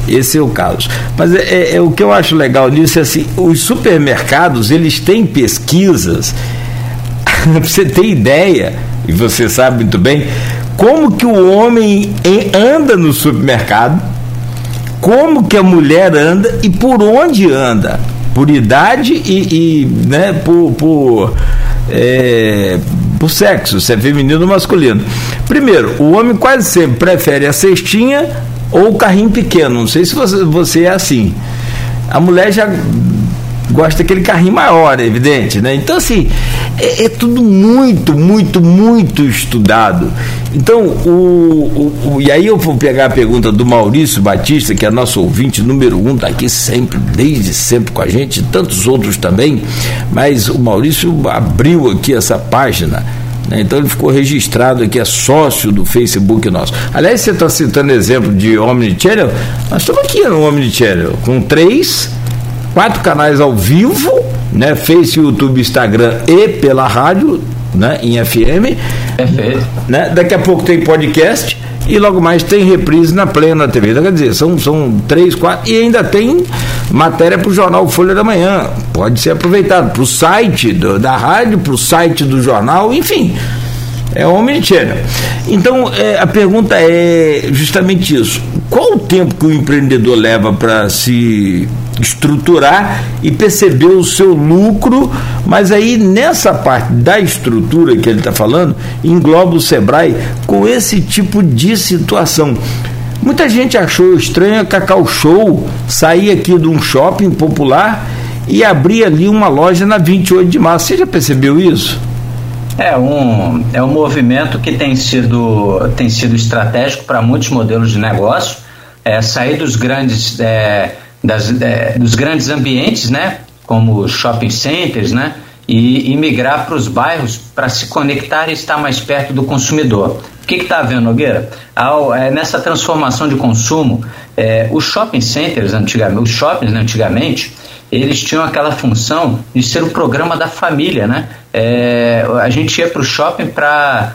Esse é o caso. Mas é, é, é, o que eu acho legal nisso é assim, os supermercados eles têm pesquisas você ter ideia, e você sabe muito bem, como que o homem anda no supermercado, como que a mulher anda e por onde anda. Por idade e, e né, por, por, é, por sexo, se é feminino ou masculino. Primeiro, o homem quase sempre prefere a cestinha ou carrinho pequeno. Não sei se você, você é assim. A mulher já gosta daquele carrinho maior, é evidente, né? Então, assim, é, é, tudo muito, muito, muito estudado. Então, o, o, o, e aí eu vou pegar a pergunta do Maurício Batista, que é nosso ouvinte número um, está aqui sempre, desde sempre com a gente, tantos outros também, mas o Maurício abriu aqui essa página. Né? Então ele ficou registrado aqui, é sócio do Facebook nosso. Aliás, você está citando exemplo de Omnichannel, nós estamos aqui no Omnichannel, com três quatro canais ao vivo, né? Face, YouTube, Instagram e pela rádio, né? Em FM. Perfeito. Né? Daqui a pouco tem podcast e logo mais tem reprise na plena TV. Então, quer dizer, são, são três, quatro, e ainda tem matéria para o jornal Folha da Manhã. Pode ser aproveitado para o site do, da rádio, para o site do jornal, enfim. É homem channel. Então, é, a pergunta é justamente isso. Qual o tempo que o empreendedor leva para se estruturar e perceber o seu lucro, mas aí nessa parte da estrutura que ele está falando, engloba o Sebrae com esse tipo de situação. Muita gente achou estranho a Cacau Show sair aqui de um shopping popular e abrir ali uma loja na 28 de março. Você já percebeu isso? É um, é um movimento que tem sido, tem sido estratégico para muitos modelos de negócio. É, sair dos grandes é, das, é, dos grandes ambientes, né, como shopping centers, né, e, e migrar para os bairros para se conectar e estar mais perto do consumidor. O que está havendo, Nogueira? Ao, é, nessa transformação de consumo, é, os shopping centers, antigamente, os shoppings né, antigamente, eles tinham aquela função de ser o programa da família, né? É, a gente ia para o shopping para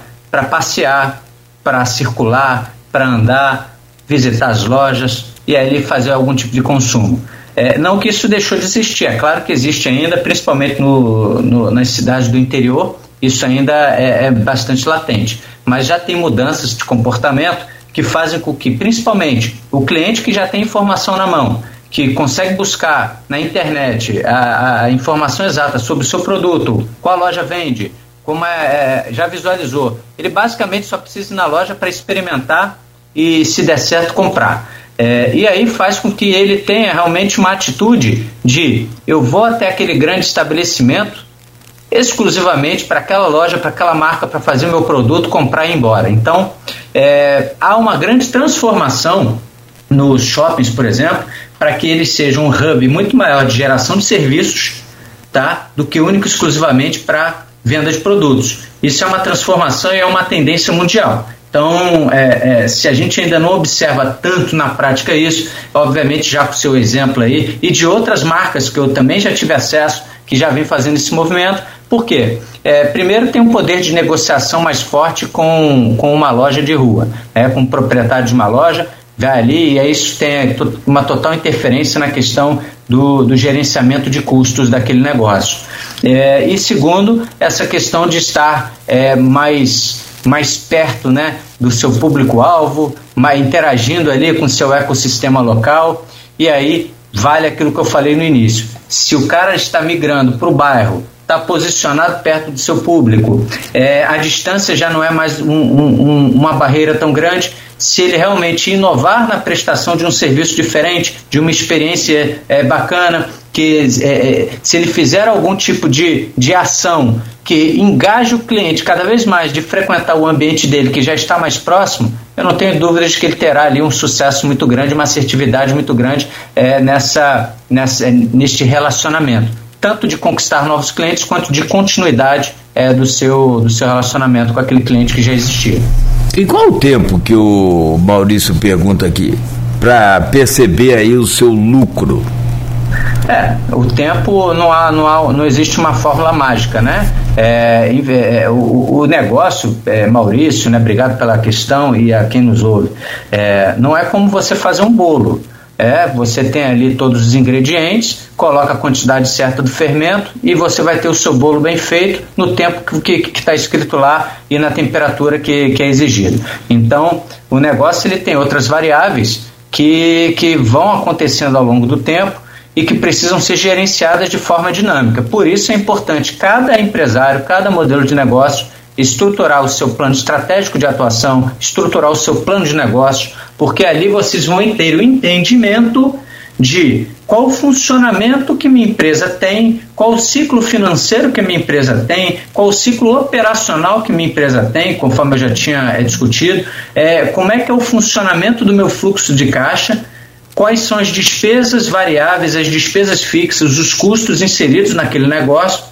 passear, para circular, para andar, visitar as lojas, e aí fazer algum tipo de consumo. É, não que isso deixou de existir, é claro que existe ainda, principalmente no, no nas cidades do interior, isso ainda é, é, bastante latente. Mas já tem mudanças de comportamento que fazem com que, principalmente, o cliente que já tem informação na mão, que consegue buscar na internet a, a informação exata sobre o seu produto, qual loja vende, como é, é já visualizou, ele basicamente só precisa ir na loja para experimentar e, se der certo, comprar. É, e aí faz com que ele tenha realmente uma atitude de eu vou até aquele grande estabelecimento exclusivamente para aquela loja, para aquela marca, para fazer o meu produto, comprar e ir embora. Então, é, há uma grande transformação nos shoppings, por exemplo, para que eles sejam um hub muito maior de geração de serviços tá, do que único exclusivamente para venda de produtos. Isso é uma transformação e é uma tendência mundial. Então, é, é, se a gente ainda não observa tanto na prática isso, obviamente já com o seu exemplo aí, e de outras marcas que eu também já tive acesso, que já vem fazendo esse movimento, por quê? É, primeiro tem um poder de negociação mais forte com, com uma loja de rua, né, com o proprietário de uma loja, vai ali e aí isso tem uma total interferência na questão do, do gerenciamento de custos daquele negócio. É, e segundo, essa questão de estar é, mais mais perto né, do seu público-alvo, interagindo ali com o seu ecossistema local. E aí vale aquilo que eu falei no início. Se o cara está migrando para o bairro, está posicionado perto do seu público, é, a distância já não é mais um, um, uma barreira tão grande. Se ele realmente inovar na prestação de um serviço diferente, de uma experiência é, bacana, que é, é, se ele fizer algum tipo de, de ação que engaje o cliente cada vez mais de frequentar o ambiente dele que já está mais próximo, eu não tenho dúvidas que ele terá ali um sucesso muito grande, uma assertividade muito grande é, nessa, nessa, neste relacionamento, tanto de conquistar novos clientes quanto de continuidade é, do, seu, do seu relacionamento com aquele cliente que já existia. E qual o tempo que o Maurício pergunta aqui para perceber aí o seu lucro? É, o tempo não há, não há, não existe uma fórmula mágica, né? É, é, o, o, negócio, é, Maurício, né? Obrigado pela questão e a quem nos ouve. É, não é como você fazer um bolo. É, você tem ali todos os ingredientes, coloca a quantidade certa do fermento e você vai ter o seu bolo bem feito no tempo que está escrito lá e na temperatura que, que é exigida. Então, o negócio ele tem outras variáveis que, que vão acontecendo ao longo do tempo e que precisam ser gerenciadas de forma dinâmica. Por isso é importante cada empresário, cada modelo de negócio estruturar o seu plano estratégico de atuação, estruturar o seu plano de negócio, porque ali vocês vão ter o entendimento de qual o funcionamento que minha empresa tem, qual o ciclo financeiro que minha empresa tem, qual o ciclo operacional que minha empresa tem, conforme eu já tinha é, discutido, é, como é que é o funcionamento do meu fluxo de caixa, quais são as despesas variáveis, as despesas fixas, os custos inseridos naquele negócio,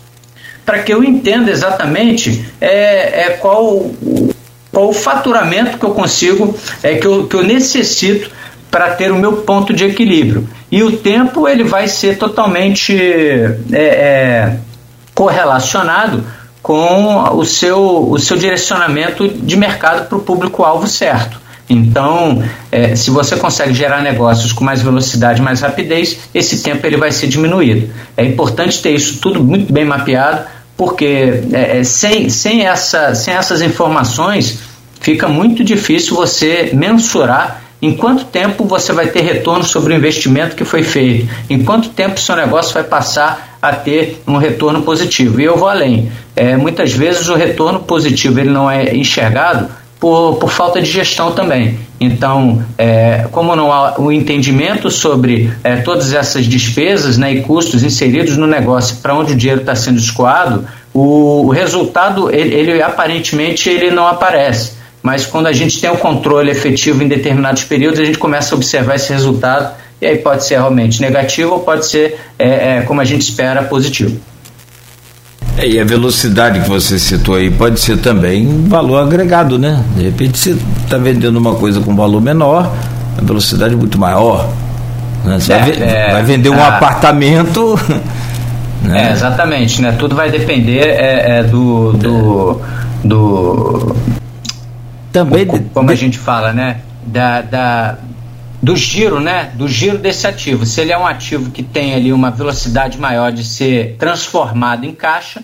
para que eu entenda exatamente é, é qual, qual o faturamento que eu consigo, é, que, eu, que eu necessito para ter o meu ponto de equilíbrio. E o tempo ele vai ser totalmente é, é, correlacionado com o seu, o seu direcionamento de mercado para o público-alvo certo. Então, é, se você consegue gerar negócios com mais velocidade, mais rapidez, esse tempo ele vai ser diminuído. É importante ter isso tudo muito bem mapeado, porque é, é sem, sem, essa, sem essas informações fica muito difícil você mensurar em quanto tempo você vai ter retorno sobre o investimento que foi feito, em quanto tempo seu negócio vai passar a ter um retorno positivo. E eu vou além. É, muitas vezes o retorno positivo ele não é enxergado por, por falta de gestão também. Então, é, como não há o entendimento sobre é, todas essas despesas né, e custos inseridos no negócio para onde o dinheiro está sendo escoado, o, o resultado, ele, ele, aparentemente ele não aparece. Mas quando a gente tem o controle efetivo em determinados períodos, a gente começa a observar esse resultado e aí pode ser realmente negativo ou pode ser, é, é como a gente espera, positivo. É, e a velocidade que você citou aí pode ser também valor agregado, né? De repente você está vendendo uma coisa com valor menor, a velocidade é muito maior. Né? Você é, vai, é, vai, vender um a... apartamento. Né? É, exatamente, né? Tudo vai depender é, do, do, do. Também. Como de... a gente fala, né? Da, da, do giro, né? Do giro desse ativo. Se ele é um ativo que tem ali uma velocidade maior de ser transformado em caixa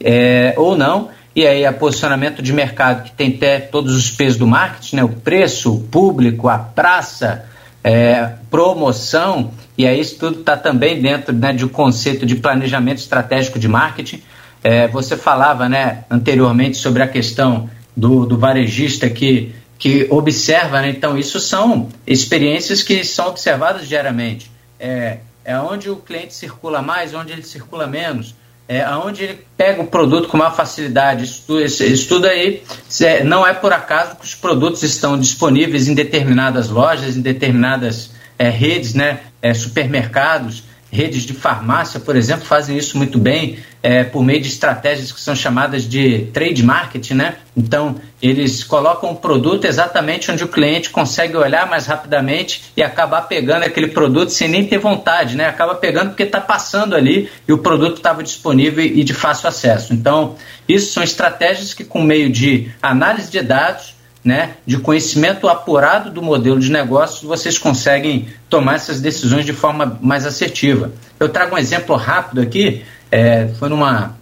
é, ou não, e aí a posicionamento de mercado que tem até todos os pesos do marketing, né? O preço, o público, a praça, é, promoção, e aí isso tudo está também dentro né, de um conceito de planejamento estratégico de marketing. É, você falava né, anteriormente sobre a questão do, do varejista que que observa, né? então isso são experiências que são observadas diariamente. É, é onde o cliente circula mais, onde ele circula menos, é onde ele pega o produto com maior facilidade. Isso tudo aí é, não é por acaso que os produtos estão disponíveis em determinadas lojas, em determinadas é, redes, né, é, supermercados, redes de farmácia, por exemplo, fazem isso muito bem é, por meio de estratégias que são chamadas de trade marketing, né? Então, eles colocam o produto exatamente onde o cliente consegue olhar mais rapidamente e acabar pegando aquele produto sem nem ter vontade, né? Acaba pegando porque está passando ali e o produto estava disponível e de fácil acesso. Então, isso são estratégias que, com meio de análise de dados, né, de conhecimento apurado do modelo de negócio, vocês conseguem tomar essas decisões de forma mais assertiva. Eu trago um exemplo rápido aqui, é, foi numa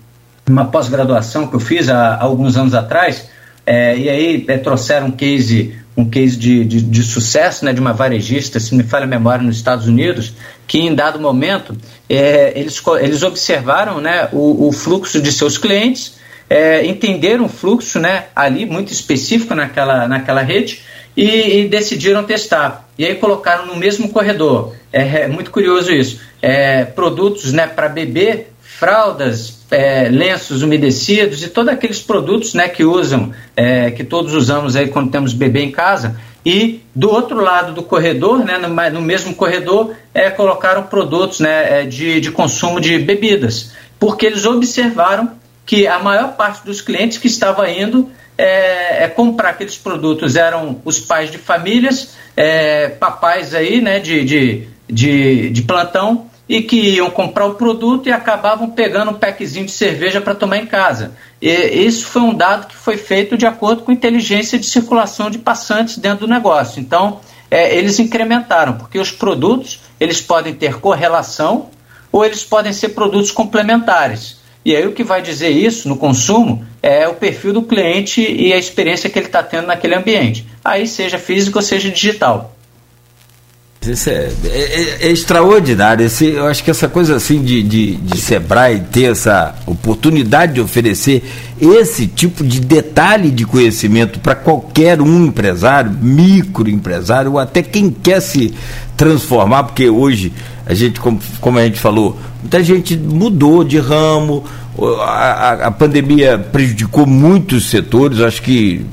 uma pós-graduação que eu fiz há, há alguns anos atrás, é, e aí é, trouxeram um case, um case de, de, de, sucesso né, de uma varejista, se me falha a memória, nos Estados Unidos, que em dado momento é, eles, eles observaram né, o, o fluxo de seus clientes é, entenderam um fluxo né, ali muito específico naquela, naquela rede e, e decidiram testar. E aí colocaram no mesmo corredor. É, é muito curioso isso. É, produtos né, para bebê, fraldas, é, lenços umedecidos e todos aqueles produtos né, que usam, é, que todos usamos aí quando temos bebê em casa. E do outro lado do corredor, né, no, no mesmo corredor, é, colocaram produtos né, de, de consumo de bebidas, porque eles observaram que a maior parte dos clientes que estava indo é, é, comprar aqueles produtos eram os pais de famílias, é, papais aí, né, de, de, de, de, plantão, e que iam comprar o produto e acabavam pegando um packzinho de cerveja para tomar em casa. E, isso foi um dado que foi feito de acordo com inteligência de circulação de passantes dentro do negócio. Então, é, eles incrementaram, porque os produtos eles podem ter correlação ou eles podem ser produtos complementares. E aí o que vai dizer isso no consumo é o perfil do cliente e a experiência que ele está tendo naquele ambiente. Aí seja físico ou seja digital. Isso é, é, é, extraordinário. Esse, eu acho que essa coisa assim de, de, de Sebrae ter essa oportunidade de oferecer esse tipo de detalhe de conhecimento para qualquer um empresário, microempresário, ou até quem quer se transformar, porque hoje a gente, como, como a gente falou, muita gente mudou de ramo, a, a, pandemia prejudicou muitos setores, acho que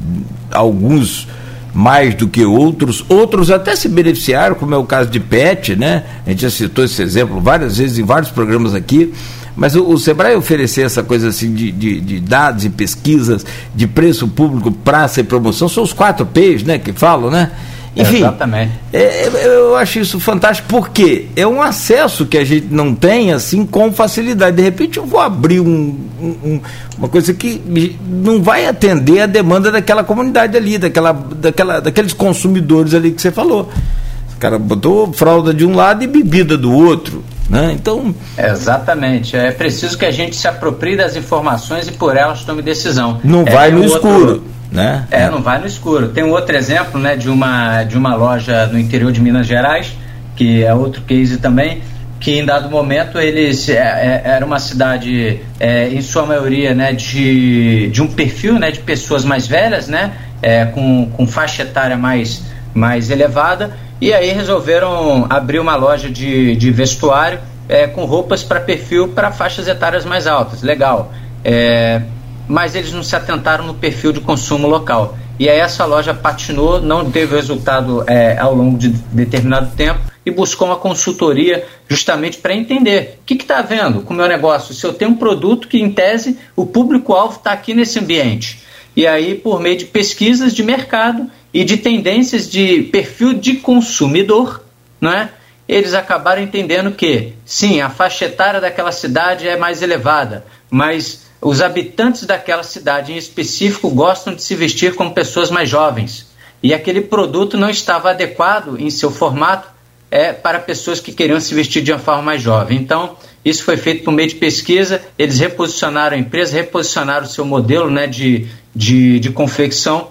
alguns mais do que outros, outros até se beneficiaram, como é o caso de PET, né? A gente já citou esse exemplo várias vezes em vários programas aqui. Mas o, o Sebrae oferecer essa coisa assim de, de, de, dados e pesquisas, de preço público, praça e promoção, são os quatro P's, né, que falam, né? Enfim, Exatamente. É, é, eu acho isso fantástico, porque é um acesso que a gente não tem assim com facilidade. De repente eu vou abrir um, um, uma coisa que não vai atender a demanda daquela comunidade ali, daquela, daquela, daqueles consumidores ali que você falou. O cara botou fralda de um lado e bebida do outro. Né? Então. Exatamente. É preciso que a gente se aproprie das informações e por elas tome decisão. Não é, vai no outro... escuro né? É, não vai no escuro. Tem um outro exemplo, né, de uma de uma loja no interior de Minas Gerais, que é outro case também, que em dado momento eles é, é, era uma cidade é, em sua maioria, né, de, de um perfil, né, de pessoas mais velhas, né, é, com, com faixa etária mais mais elevada, e aí resolveram abrir uma loja de, de vestuário é, com roupas para perfil para faixas etárias mais altas. Legal. É, mas eles não se atentaram no perfil de consumo local. E aí essa loja patinou, não teve resultado é, ao longo de determinado tempo e buscou uma consultoria justamente para entender o que está havendo com o meu negócio. Se eu tenho um produto que, em tese, o público-alvo está aqui nesse ambiente. E aí, por meio de pesquisas de mercado e de tendências de perfil de consumidor, não é? eles acabaram entendendo que, sim, a faixa etária daquela cidade é mais elevada, mas os habitantes daquela cidade em específico gostam de se vestir como pessoas mais jovens. E aquele produto não estava adequado em seu formato é, para pessoas que queriam se vestir de uma forma mais jovem. Então, isso foi feito por meio de pesquisa, eles reposicionaram a empresa, reposicionaram o seu modelo né, de, de, de confecção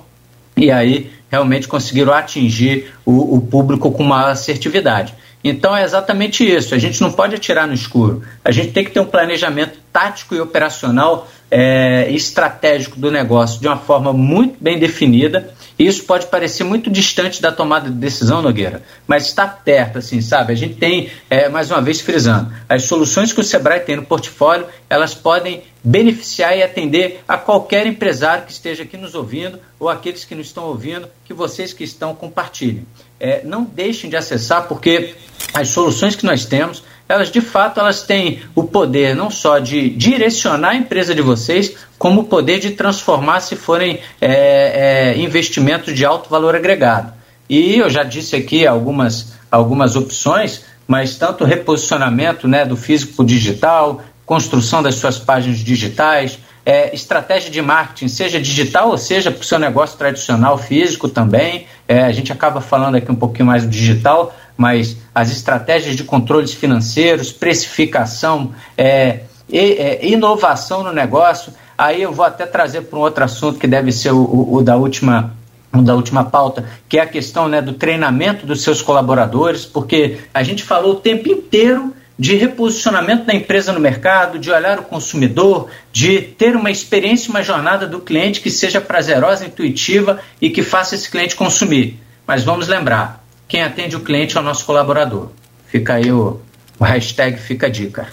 e aí realmente conseguiram atingir o, o público com maior assertividade. Então é exatamente isso. A gente não pode atirar no escuro. A gente tem que ter um planejamento tático e operacional é, estratégico do negócio de uma forma muito bem definida. Isso pode parecer muito distante da tomada de decisão, Nogueira, mas está perto, assim, sabe? A gente tem, é, mais uma vez frisando, as soluções que o Sebrae tem no portfólio, elas podem beneficiar e atender a qualquer empresário que esteja aqui nos ouvindo ou aqueles que nos estão ouvindo, que vocês que estão compartilhem. É, não deixem de acessar, porque as soluções que nós temos, elas de fato elas têm o poder não só de direcionar a empresa de vocês, como o poder de transformar se forem é, é, investimentos de alto valor agregado. E eu já disse aqui algumas, algumas opções, mas tanto reposicionamento né, do físico digital, construção das suas páginas digitais, é, estratégia de marketing, seja digital ou seja para o seu negócio tradicional físico também. É, a gente acaba falando aqui um pouquinho mais do digital, mas as estratégias de controles financeiros, precificação, é, é, inovação no negócio. Aí eu vou até trazer para um outro assunto que deve ser o, o, o da última da última pauta, que é a questão né, do treinamento dos seus colaboradores, porque a gente falou o tempo inteiro de reposicionamento da empresa no mercado, de olhar o consumidor, de ter uma experiência, uma jornada do cliente que seja prazerosa, intuitiva e que faça esse cliente consumir. Mas vamos lembrar, quem atende o cliente é o nosso colaborador. Fica aí o, o hashtag Fica a Dica.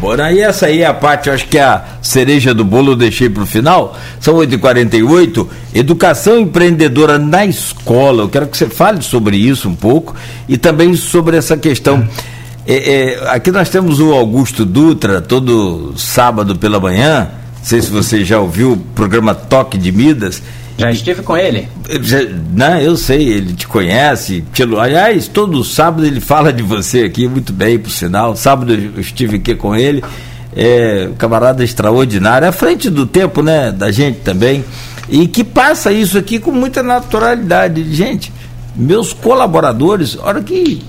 Bora, e essa aí é a parte, eu acho que é a cereja do bolo eu deixei para o final. São 8h48. Educação empreendedora na escola. Eu quero que você fale sobre isso um pouco e também sobre essa questão É, é, aqui nós temos o Augusto Dutra, todo sábado pela manhã. Não sei se você já ouviu o programa Toque de Midas. Já estive com ele. Não, eu sei, ele te conhece. aliás, todo sábado ele fala de você aqui, muito bem, por sinal. Sábado eu estive aqui com ele. É, camarada extraordinário, à frente do tempo, né, da gente também. E que passa isso aqui com muita naturalidade. Gente, meus colaboradores, hora que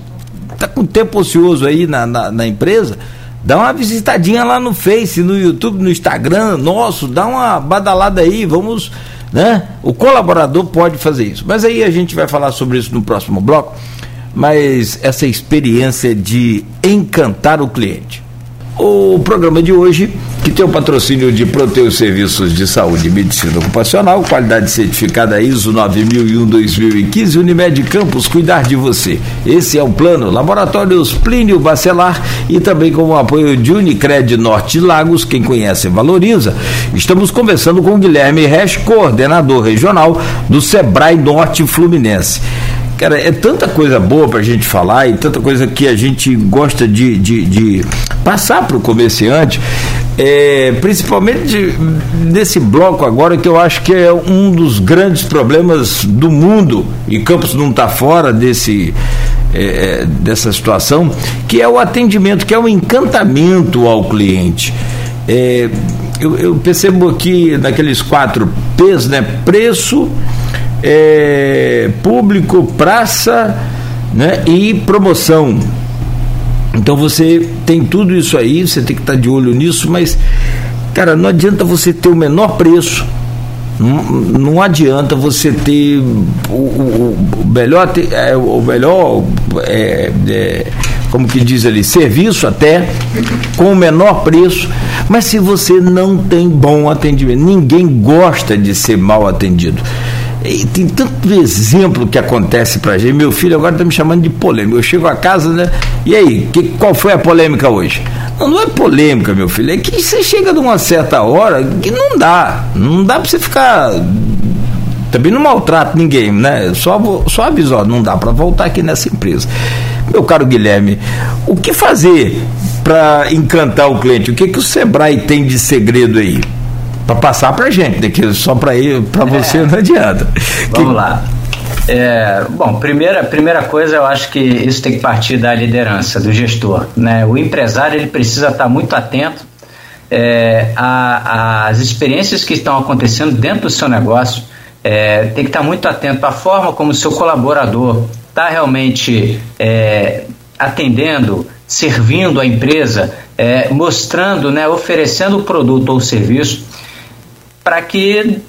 tá com tempo ocioso aí na, na, na, empresa, dá uma visitadinha lá no Face, no YouTube, no Instagram nosso, dá uma badalada aí, vamos, né? O colaborador pode fazer isso. Mas aí a gente vai falar sobre isso no próximo bloco. Mas essa experiência de encantar o cliente. O programa de hoje, que tem o patrocínio de Proteus Serviços de Saúde e Medicina Ocupacional, qualidade certificada ISO 9001-2015, Unimed Campos, cuidar de você. Esse é o plano. Laboratórios Plínio Bacelar e também com o apoio de Unicred Norte Lagos, quem conhece valoriza. Estamos conversando com Guilherme Resch, coordenador regional do Sebrae Norte Fluminense. Cara, é tanta coisa boa para a gente falar e tanta coisa que a gente gosta de, de, de passar para o comerciante, é, principalmente nesse bloco agora que eu acho que é um dos grandes problemas do mundo, e Campos não está fora desse. É, é, dessa situação, que é o atendimento, que é o encantamento ao cliente. É, eu, eu, percebo aqui naqueles quatro P's, né? Preço, é, público, praça né, e promoção. Então você tem tudo isso aí, você tem que estar de olho nisso, mas, cara, não adianta você ter o menor preço. Não, não adianta você ter o, o, o melhor, é, o melhor é, é, como que diz ali, serviço até, com o menor preço, mas se você não tem bom atendimento, ninguém gosta de ser mal atendido. E tem tanto exemplo que acontece pra gente. Meu filho agora tá me chamando de polêmica. Eu chego a casa, né? E aí, que, qual foi a polêmica hoje? Não, não é polêmica, meu filho. É que você chega de uma certa hora que não dá. Não dá pra você ficar. Também não maltrata ninguém, né? Só, só avisou, não dá para voltar aqui nessa empresa. Meu caro Guilherme, o que fazer para encantar o cliente? O que, que o Sebrae tem de segredo aí? Para passar para gente, que só para para você é. não adianta. Vamos que... lá. É, bom, primeira, primeira coisa, eu acho que isso tem que partir da liderança, do gestor. Né? O empresário ele precisa estar muito atento é, às experiências que estão acontecendo dentro do seu negócio. É, tem que estar muito atento à forma como o seu colaborador está realmente é, atendendo, servindo a empresa, é, mostrando, né, oferecendo o produto ou serviço para que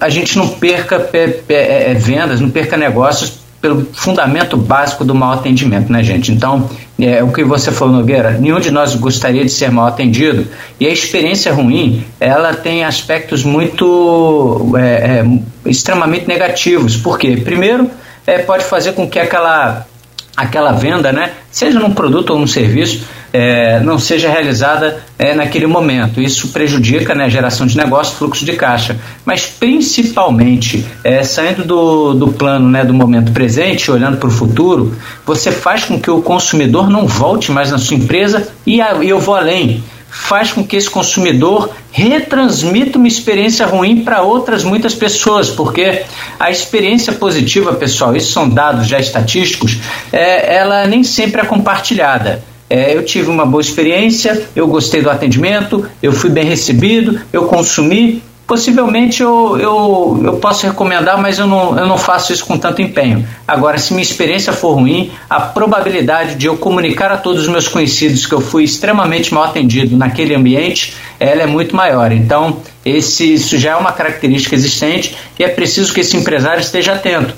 a gente não perca é, é, vendas, não perca negócios pelo fundamento básico do mau atendimento, né, gente? Então, é, o que você falou, Nogueira, nenhum de nós gostaria de ser mal atendido e a experiência ruim, ela tem aspectos muito é, é, extremamente negativos. Por quê? Primeiro, é, pode fazer com que aquela aquela venda, né, seja num produto ou num serviço, é, não seja realizada é, naquele momento. Isso prejudica né, a geração de negócio, fluxo de caixa. Mas principalmente, é, saindo do, do plano né, do momento presente, olhando para o futuro, você faz com que o consumidor não volte mais na sua empresa e, e eu vou além faz com que esse consumidor retransmita uma experiência ruim para outras muitas pessoas, porque a experiência positiva, pessoal, isso são dados já estatísticos, é, ela nem sempre é compartilhada. É, eu tive uma boa experiência, eu gostei do atendimento, eu fui bem recebido, eu consumi. Possivelmente eu, eu, eu posso recomendar, mas eu não, eu não faço isso com tanto empenho. Agora, se minha experiência for ruim, a probabilidade de eu comunicar a todos os meus conhecidos que eu fui extremamente mal atendido naquele ambiente, ela é muito maior. Então, esse, isso já é uma característica existente e é preciso que esse empresário esteja atento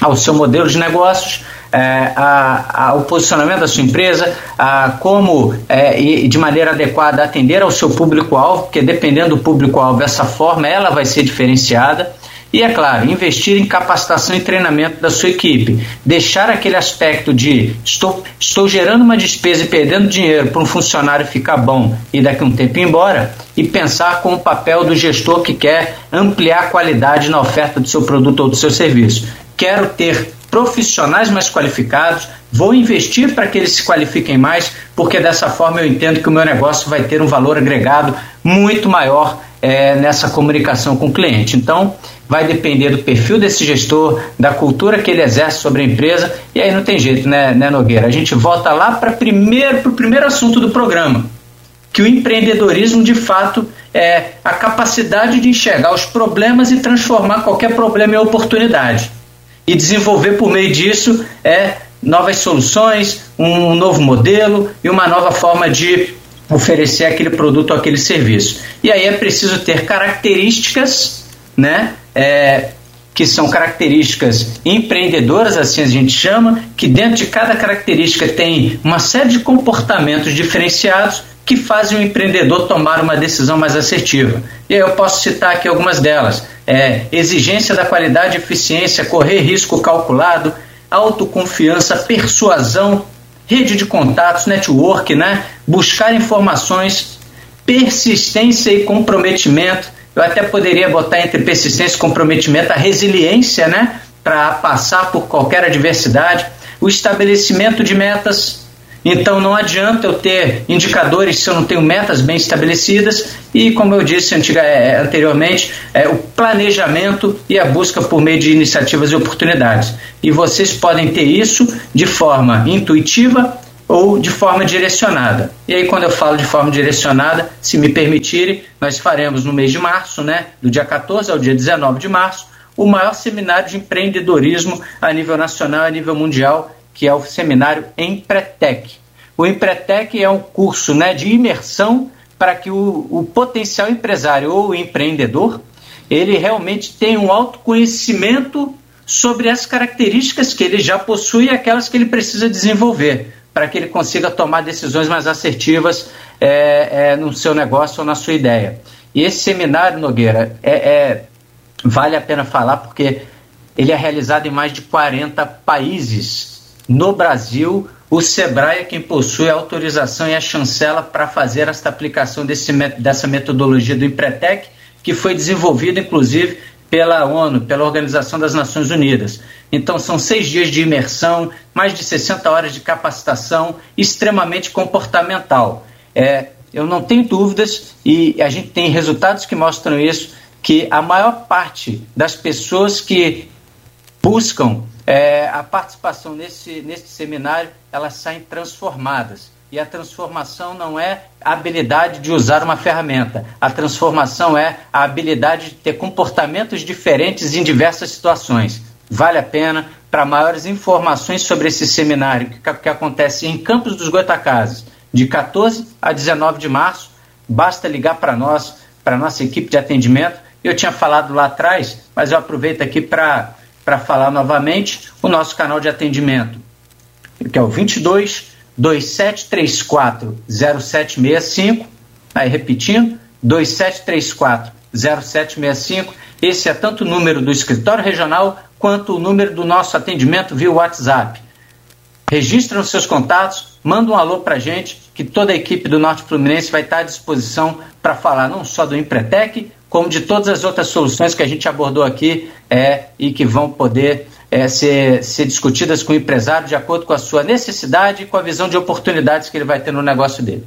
ao seu modelo de negócios, é, a, a, o posicionamento da sua empresa, a, como é, e de maneira adequada atender ao seu público-alvo, porque dependendo do público-alvo, essa forma ela vai ser diferenciada. E é claro, investir em capacitação e treinamento da sua equipe. Deixar aquele aspecto de estou, estou gerando uma despesa e perdendo dinheiro para um funcionário ficar bom e daqui a um tempo ir embora, e pensar com o papel do gestor que quer ampliar a qualidade na oferta do seu produto ou do seu serviço. Quero ter profissionais mais qualificados, vou investir para que eles se qualifiquem mais, porque dessa forma eu entendo que o meu negócio vai ter um valor agregado muito maior é, nessa comunicação com o cliente. Então, vai depender do perfil desse gestor, da cultura que ele exerce sobre a empresa, e aí não tem jeito, né, né Nogueira? A gente volta lá para primeiro, o primeiro assunto do programa, que o empreendedorismo de fato é a capacidade de enxergar os problemas e transformar qualquer problema em oportunidade e desenvolver por meio disso é novas soluções, um novo modelo e uma nova forma de oferecer aquele produto ou aquele serviço. E aí é preciso ter características, né? É, que são características empreendedoras, assim a gente chama, que dentro de cada característica tem uma série de comportamentos diferenciados que fazem o empreendedor tomar uma decisão mais assertiva. E aí eu posso citar aqui algumas delas: é, exigência da qualidade e eficiência, correr risco calculado, autoconfiança, persuasão, rede de contatos, network, né? buscar informações, persistência e comprometimento. Eu até poderia botar entre persistência e comprometimento a resiliência, né? Para passar por qualquer adversidade, o estabelecimento de metas, então não adianta eu ter indicadores se eu não tenho metas bem estabelecidas e, como eu disse antiga, é, anteriormente, é, o planejamento e a busca por meio de iniciativas e oportunidades. E vocês podem ter isso de forma intuitiva ou de forma direcionada. E aí, quando eu falo de forma direcionada, se me permitirem, nós faremos no mês de março, né, do dia 14 ao dia 19 de março, o maior seminário de empreendedorismo a nível nacional e a nível mundial que é o seminário Empretec. O Empretec é um curso né, de imersão para que o, o potencial empresário ou empreendedor ele realmente tenha um autoconhecimento sobre as características que ele já possui e aquelas que ele precisa desenvolver para que ele consiga tomar decisões mais assertivas é, é, no seu negócio ou na sua ideia. E esse seminário, Nogueira, é, é, vale a pena falar porque ele é realizado em mais de 40 países no Brasil, o SEBRAE é quem possui a autorização e a chancela para fazer esta aplicação desse, dessa metodologia do Empretec, que foi desenvolvida, inclusive, pela ONU, pela Organização das Nações Unidas. Então, são seis dias de imersão, mais de 60 horas de capacitação, extremamente comportamental. É, eu não tenho dúvidas, e a gente tem resultados que mostram isso, que a maior parte das pessoas que buscam é, a participação nesse, nesse seminário, elas saem transformadas. E a transformação não é a habilidade de usar uma ferramenta. A transformação é a habilidade de ter comportamentos diferentes em diversas situações. Vale a pena. Para maiores informações sobre esse seminário que, que acontece em Campos dos Goitacazes, de 14 a 19 de março, basta ligar para nós, para a nossa equipe de atendimento. Eu tinha falado lá atrás, mas eu aproveito aqui para para falar novamente, o nosso canal de atendimento, que é o 22 2734 0765, aí repetindo, 2734 0765. Esse é tanto o número do escritório regional quanto o número do nosso atendimento via WhatsApp. Registra os seus contatos, manda um alô para a gente, que toda a equipe do Norte Fluminense vai estar à disposição para falar não só do Empretec, como de todas as outras soluções que a gente abordou aqui é, e que vão poder é, ser, ser discutidas com o empresário de acordo com a sua necessidade e com a visão de oportunidades que ele vai ter no negócio dele.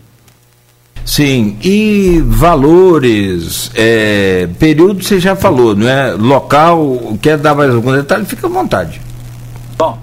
Sim, e valores, é, período você já falou, não é? Local, quer dar mais algum detalhe? Fica à vontade. Bom,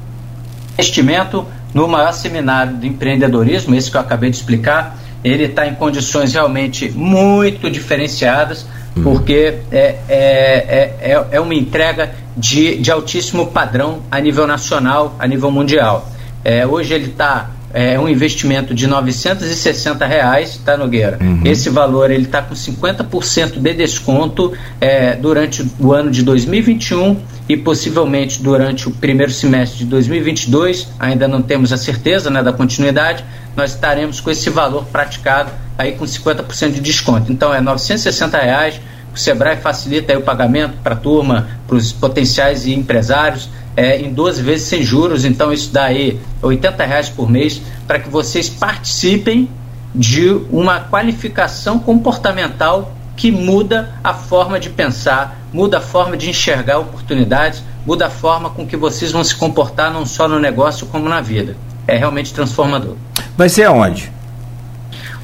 investimento no maior seminário de empreendedorismo, esse que eu acabei de explicar, ele está em condições realmente muito diferenciadas porque é, é, é, é uma entrega de, de altíssimo padrão a nível nacional, a nível mundial. É, hoje ele está é um investimento de 960 reais, tá Nogueira? Uhum. Esse valor ele está com 50% de desconto é, durante o ano de 2021 e possivelmente durante o primeiro semestre de 2022. Ainda não temos a certeza né, da continuidade. Nós estaremos com esse valor praticado aí com 50% de desconto. Então é 960 reais. O Sebrae facilita aí o pagamento para a turma, para os potenciais e empresários, é, em 12 vezes sem juros. Então isso dá aí 80 reais por mês para que vocês participem de uma qualificação comportamental que muda a forma de pensar, muda a forma de enxergar oportunidades, muda a forma com que vocês vão se comportar não só no negócio como na vida. É realmente transformador. Vai ser aonde?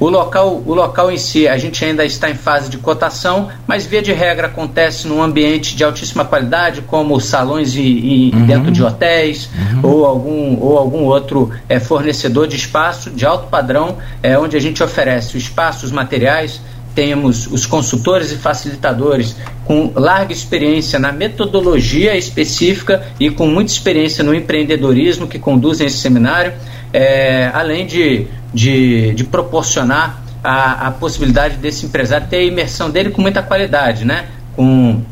O local, o local em si, a gente ainda está em fase de cotação, mas via de regra acontece num ambiente de altíssima qualidade, como salões e, e uhum. dentro de hotéis uhum. ou, algum, ou algum outro é, fornecedor de espaço de alto padrão, é, onde a gente oferece o espaço, os materiais, temos os consultores e facilitadores com larga experiência na metodologia específica e com muita experiência no empreendedorismo que conduzem esse seminário, é, além de de, de proporcionar a, a possibilidade desse empresário ter a imersão dele com muita qualidade, né? Com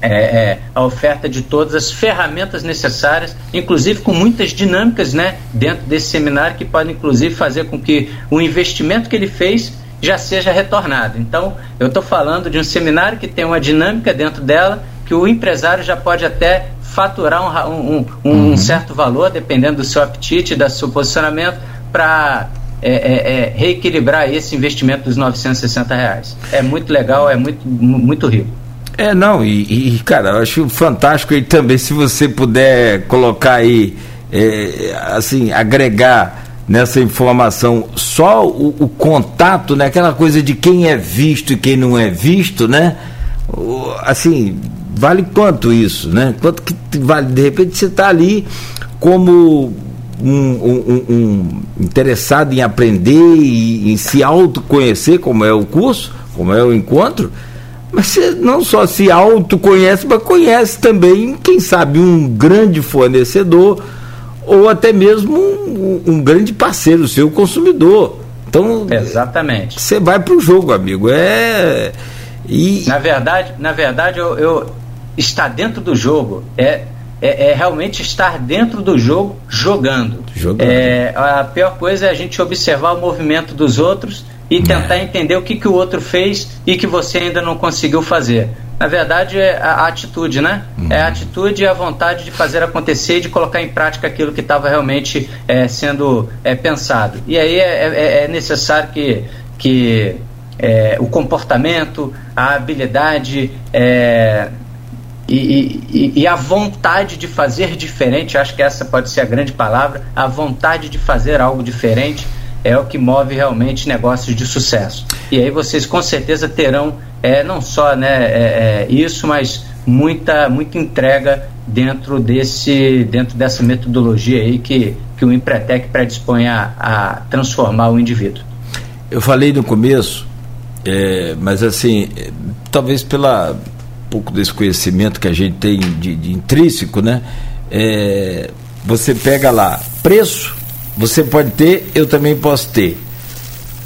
é, é, a oferta de todas as ferramentas necessárias, inclusive com muitas dinâmicas né, dentro desse seminário que podem inclusive fazer com que o investimento que ele fez já seja retornado. Então, eu estou falando de um seminário que tem uma dinâmica dentro dela que o empresário já pode até faturar um, um, um, uhum. um certo valor, dependendo do seu apetite, do seu posicionamento, para é, é, é, reequilibrar esse investimento dos 960 reais. É muito legal, é muito, muito rico. É, não, e, e cara, eu acho fantástico aí também, se você puder colocar aí, é, assim, agregar nessa informação só o, o, contato, né? Aquela coisa de quem é visto e quem não é visto, né? O, assim, vale quanto isso, né? Quanto que vale? De repente você está ali como um, um, um, interessado em aprender e em se autoconhecer, como é o curso, como é o encontro, mas você não só se autoconhece, mas conhece também, quem sabe, um grande fornecedor ou até mesmo um, um grande parceiro seu, consumidor. Então, exatamente. Você vai para o jogo, amigo. É e na verdade, na verdade, eu, eu estar dentro do jogo é é, é, realmente estar dentro do jogo jogando. jogando. É, a pior coisa é a gente observar o movimento dos outros e tentar é. entender o que, que o outro fez e que você ainda não conseguiu fazer. Na verdade, é a, atitude, né? Uhum. É a atitude e a vontade de fazer acontecer e de colocar em prática aquilo que estava realmente é, sendo é, pensado. E aí é, é, é necessário que, que é, o comportamento, a habilidade, é, e, e, e, a vontade de fazer diferente, acho que essa pode ser a grande palavra, a vontade de fazer algo diferente é o que move realmente negócios de sucesso. E aí vocês com certeza terão é, não só né, é, é, isso, mas muita, muita entrega dentro, desse, dentro dessa metodologia aí que, que o Empretec predispõe a, a transformar o indivíduo. Eu falei no começo, é, mas assim, é, talvez pela pouco desse conhecimento que a gente tem de, de intrínseco, né? É, você pega lá, preço, você pode ter, eu também posso ter.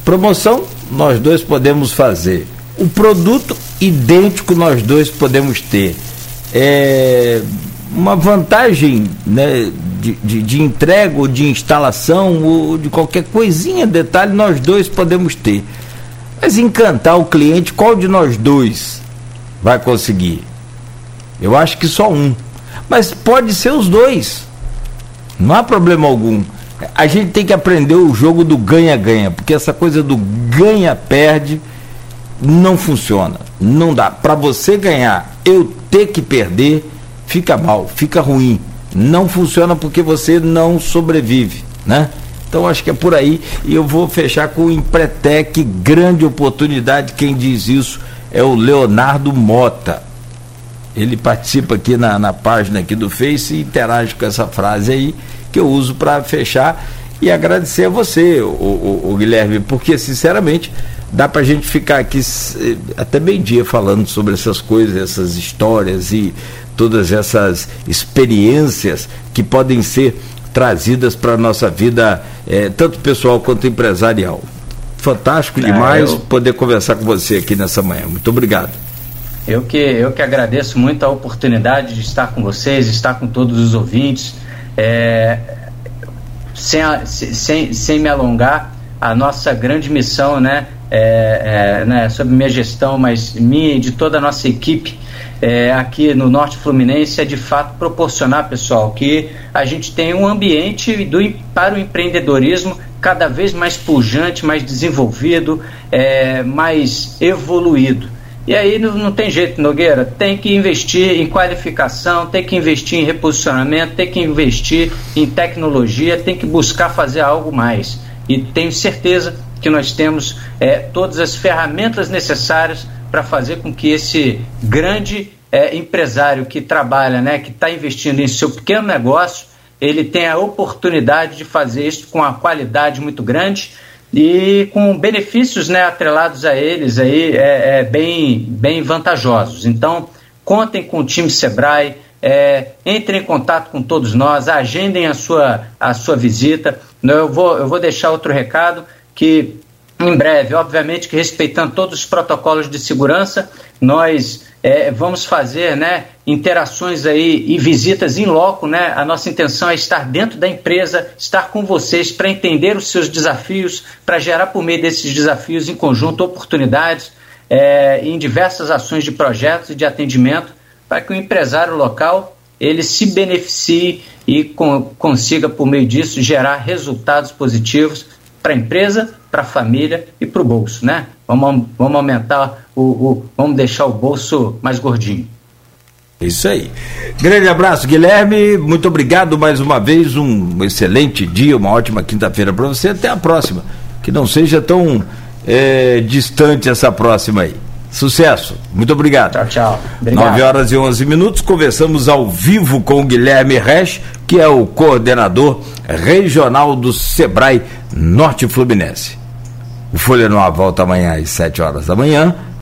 Promoção, nós dois podemos fazer. O produto idêntico nós dois podemos ter. É, uma vantagem né, de, de, de entrega ou de instalação ou de qualquer coisinha, detalhe, nós dois podemos ter. Mas encantar o cliente, qual de nós dois vai conseguir? Eu acho que só um. Mas pode ser os dois. Não há problema algum. A gente tem que aprender o jogo do ganha-ganha, porque essa coisa do ganha-perde não funciona. Não dá. Para você ganhar, eu ter que perder, fica mal, fica ruim. Não funciona porque você não sobrevive, né? Então acho que é por aí e eu vou fechar com o Empretec, grande oportunidade. Quem diz isso é o Leonardo Mota. Ele participa aqui na, na página aqui do Face e interage com essa frase aí que eu uso para fechar e agradecer a você, o, o, o, Guilherme, porque sinceramente dá para a gente ficar aqui até bem dia falando sobre essas coisas, essas histórias e todas essas experiências que podem ser trazidas para a nossa vida, eh, tanto pessoal quanto empresarial. Fantástico é, demais eu... poder conversar com você aqui nessa manhã. Muito obrigado. Eu que, eu que agradeço muito a oportunidade de estar com vocês, estar com todos os ouvintes. É, sem, sem, sem me alongar, a nossa grande missão, né, é, é, né, sobre minha gestão, mas minha e de toda a nossa equipe é, aqui no Norte Fluminense é de fato proporcionar, pessoal, que a gente tenha um ambiente do, para o empreendedorismo cada vez mais pujante, mais desenvolvido, é, mais evoluído. E aí não, não, tem jeito, Nogueira. Tem que investir em qualificação, tem que investir em reposicionamento, tem que investir em tecnologia, tem que buscar fazer algo mais. E tenho certeza que nós temos é, todas as ferramentas necessárias para fazer com que esse grande é, empresário que trabalha, né, que está investindo em seu pequeno negócio, ele tenha a oportunidade de fazer isso com uma qualidade muito grande e com benefícios né, atrelados a eles aí é, é bem, bem vantajosos. Então, contem com o time Sebrae, é, entrem em contato com todos nós, agendem a sua, a sua visita. Eu vou, eu vou deixar outro recado que em breve, obviamente que respeitando todos os protocolos de segurança, nós é, vamos fazer né, interações aí e visitas em loco. Né? A nossa intenção é estar dentro da empresa, estar com vocês para entender os seus desafios, para gerar por meio desses desafios em conjunto oportunidades é, em diversas ações de projetos e de atendimento para que o empresário local ele se beneficie e consiga, por meio disso, gerar resultados positivos para a empresa, para a família e para o bolso, né? Vamos, vamos aumentar o, o, vamos deixar o bolso mais gordinho. Isso aí. Grande abraço, Guilherme. Muito obrigado mais uma vez. Um excelente dia, uma ótima quinta-feira para você. Até a próxima. Que não seja tão é, distante essa próxima aí. Sucesso. Muito obrigado. Tchau, tchau. Obrigado. 9 horas e 11 minutos. Conversamos ao vivo com o Guilherme Resch, que é o coordenador regional do Sebrae Norte Fluminense. O Folha Nova volta amanhã às 7 horas da manhã.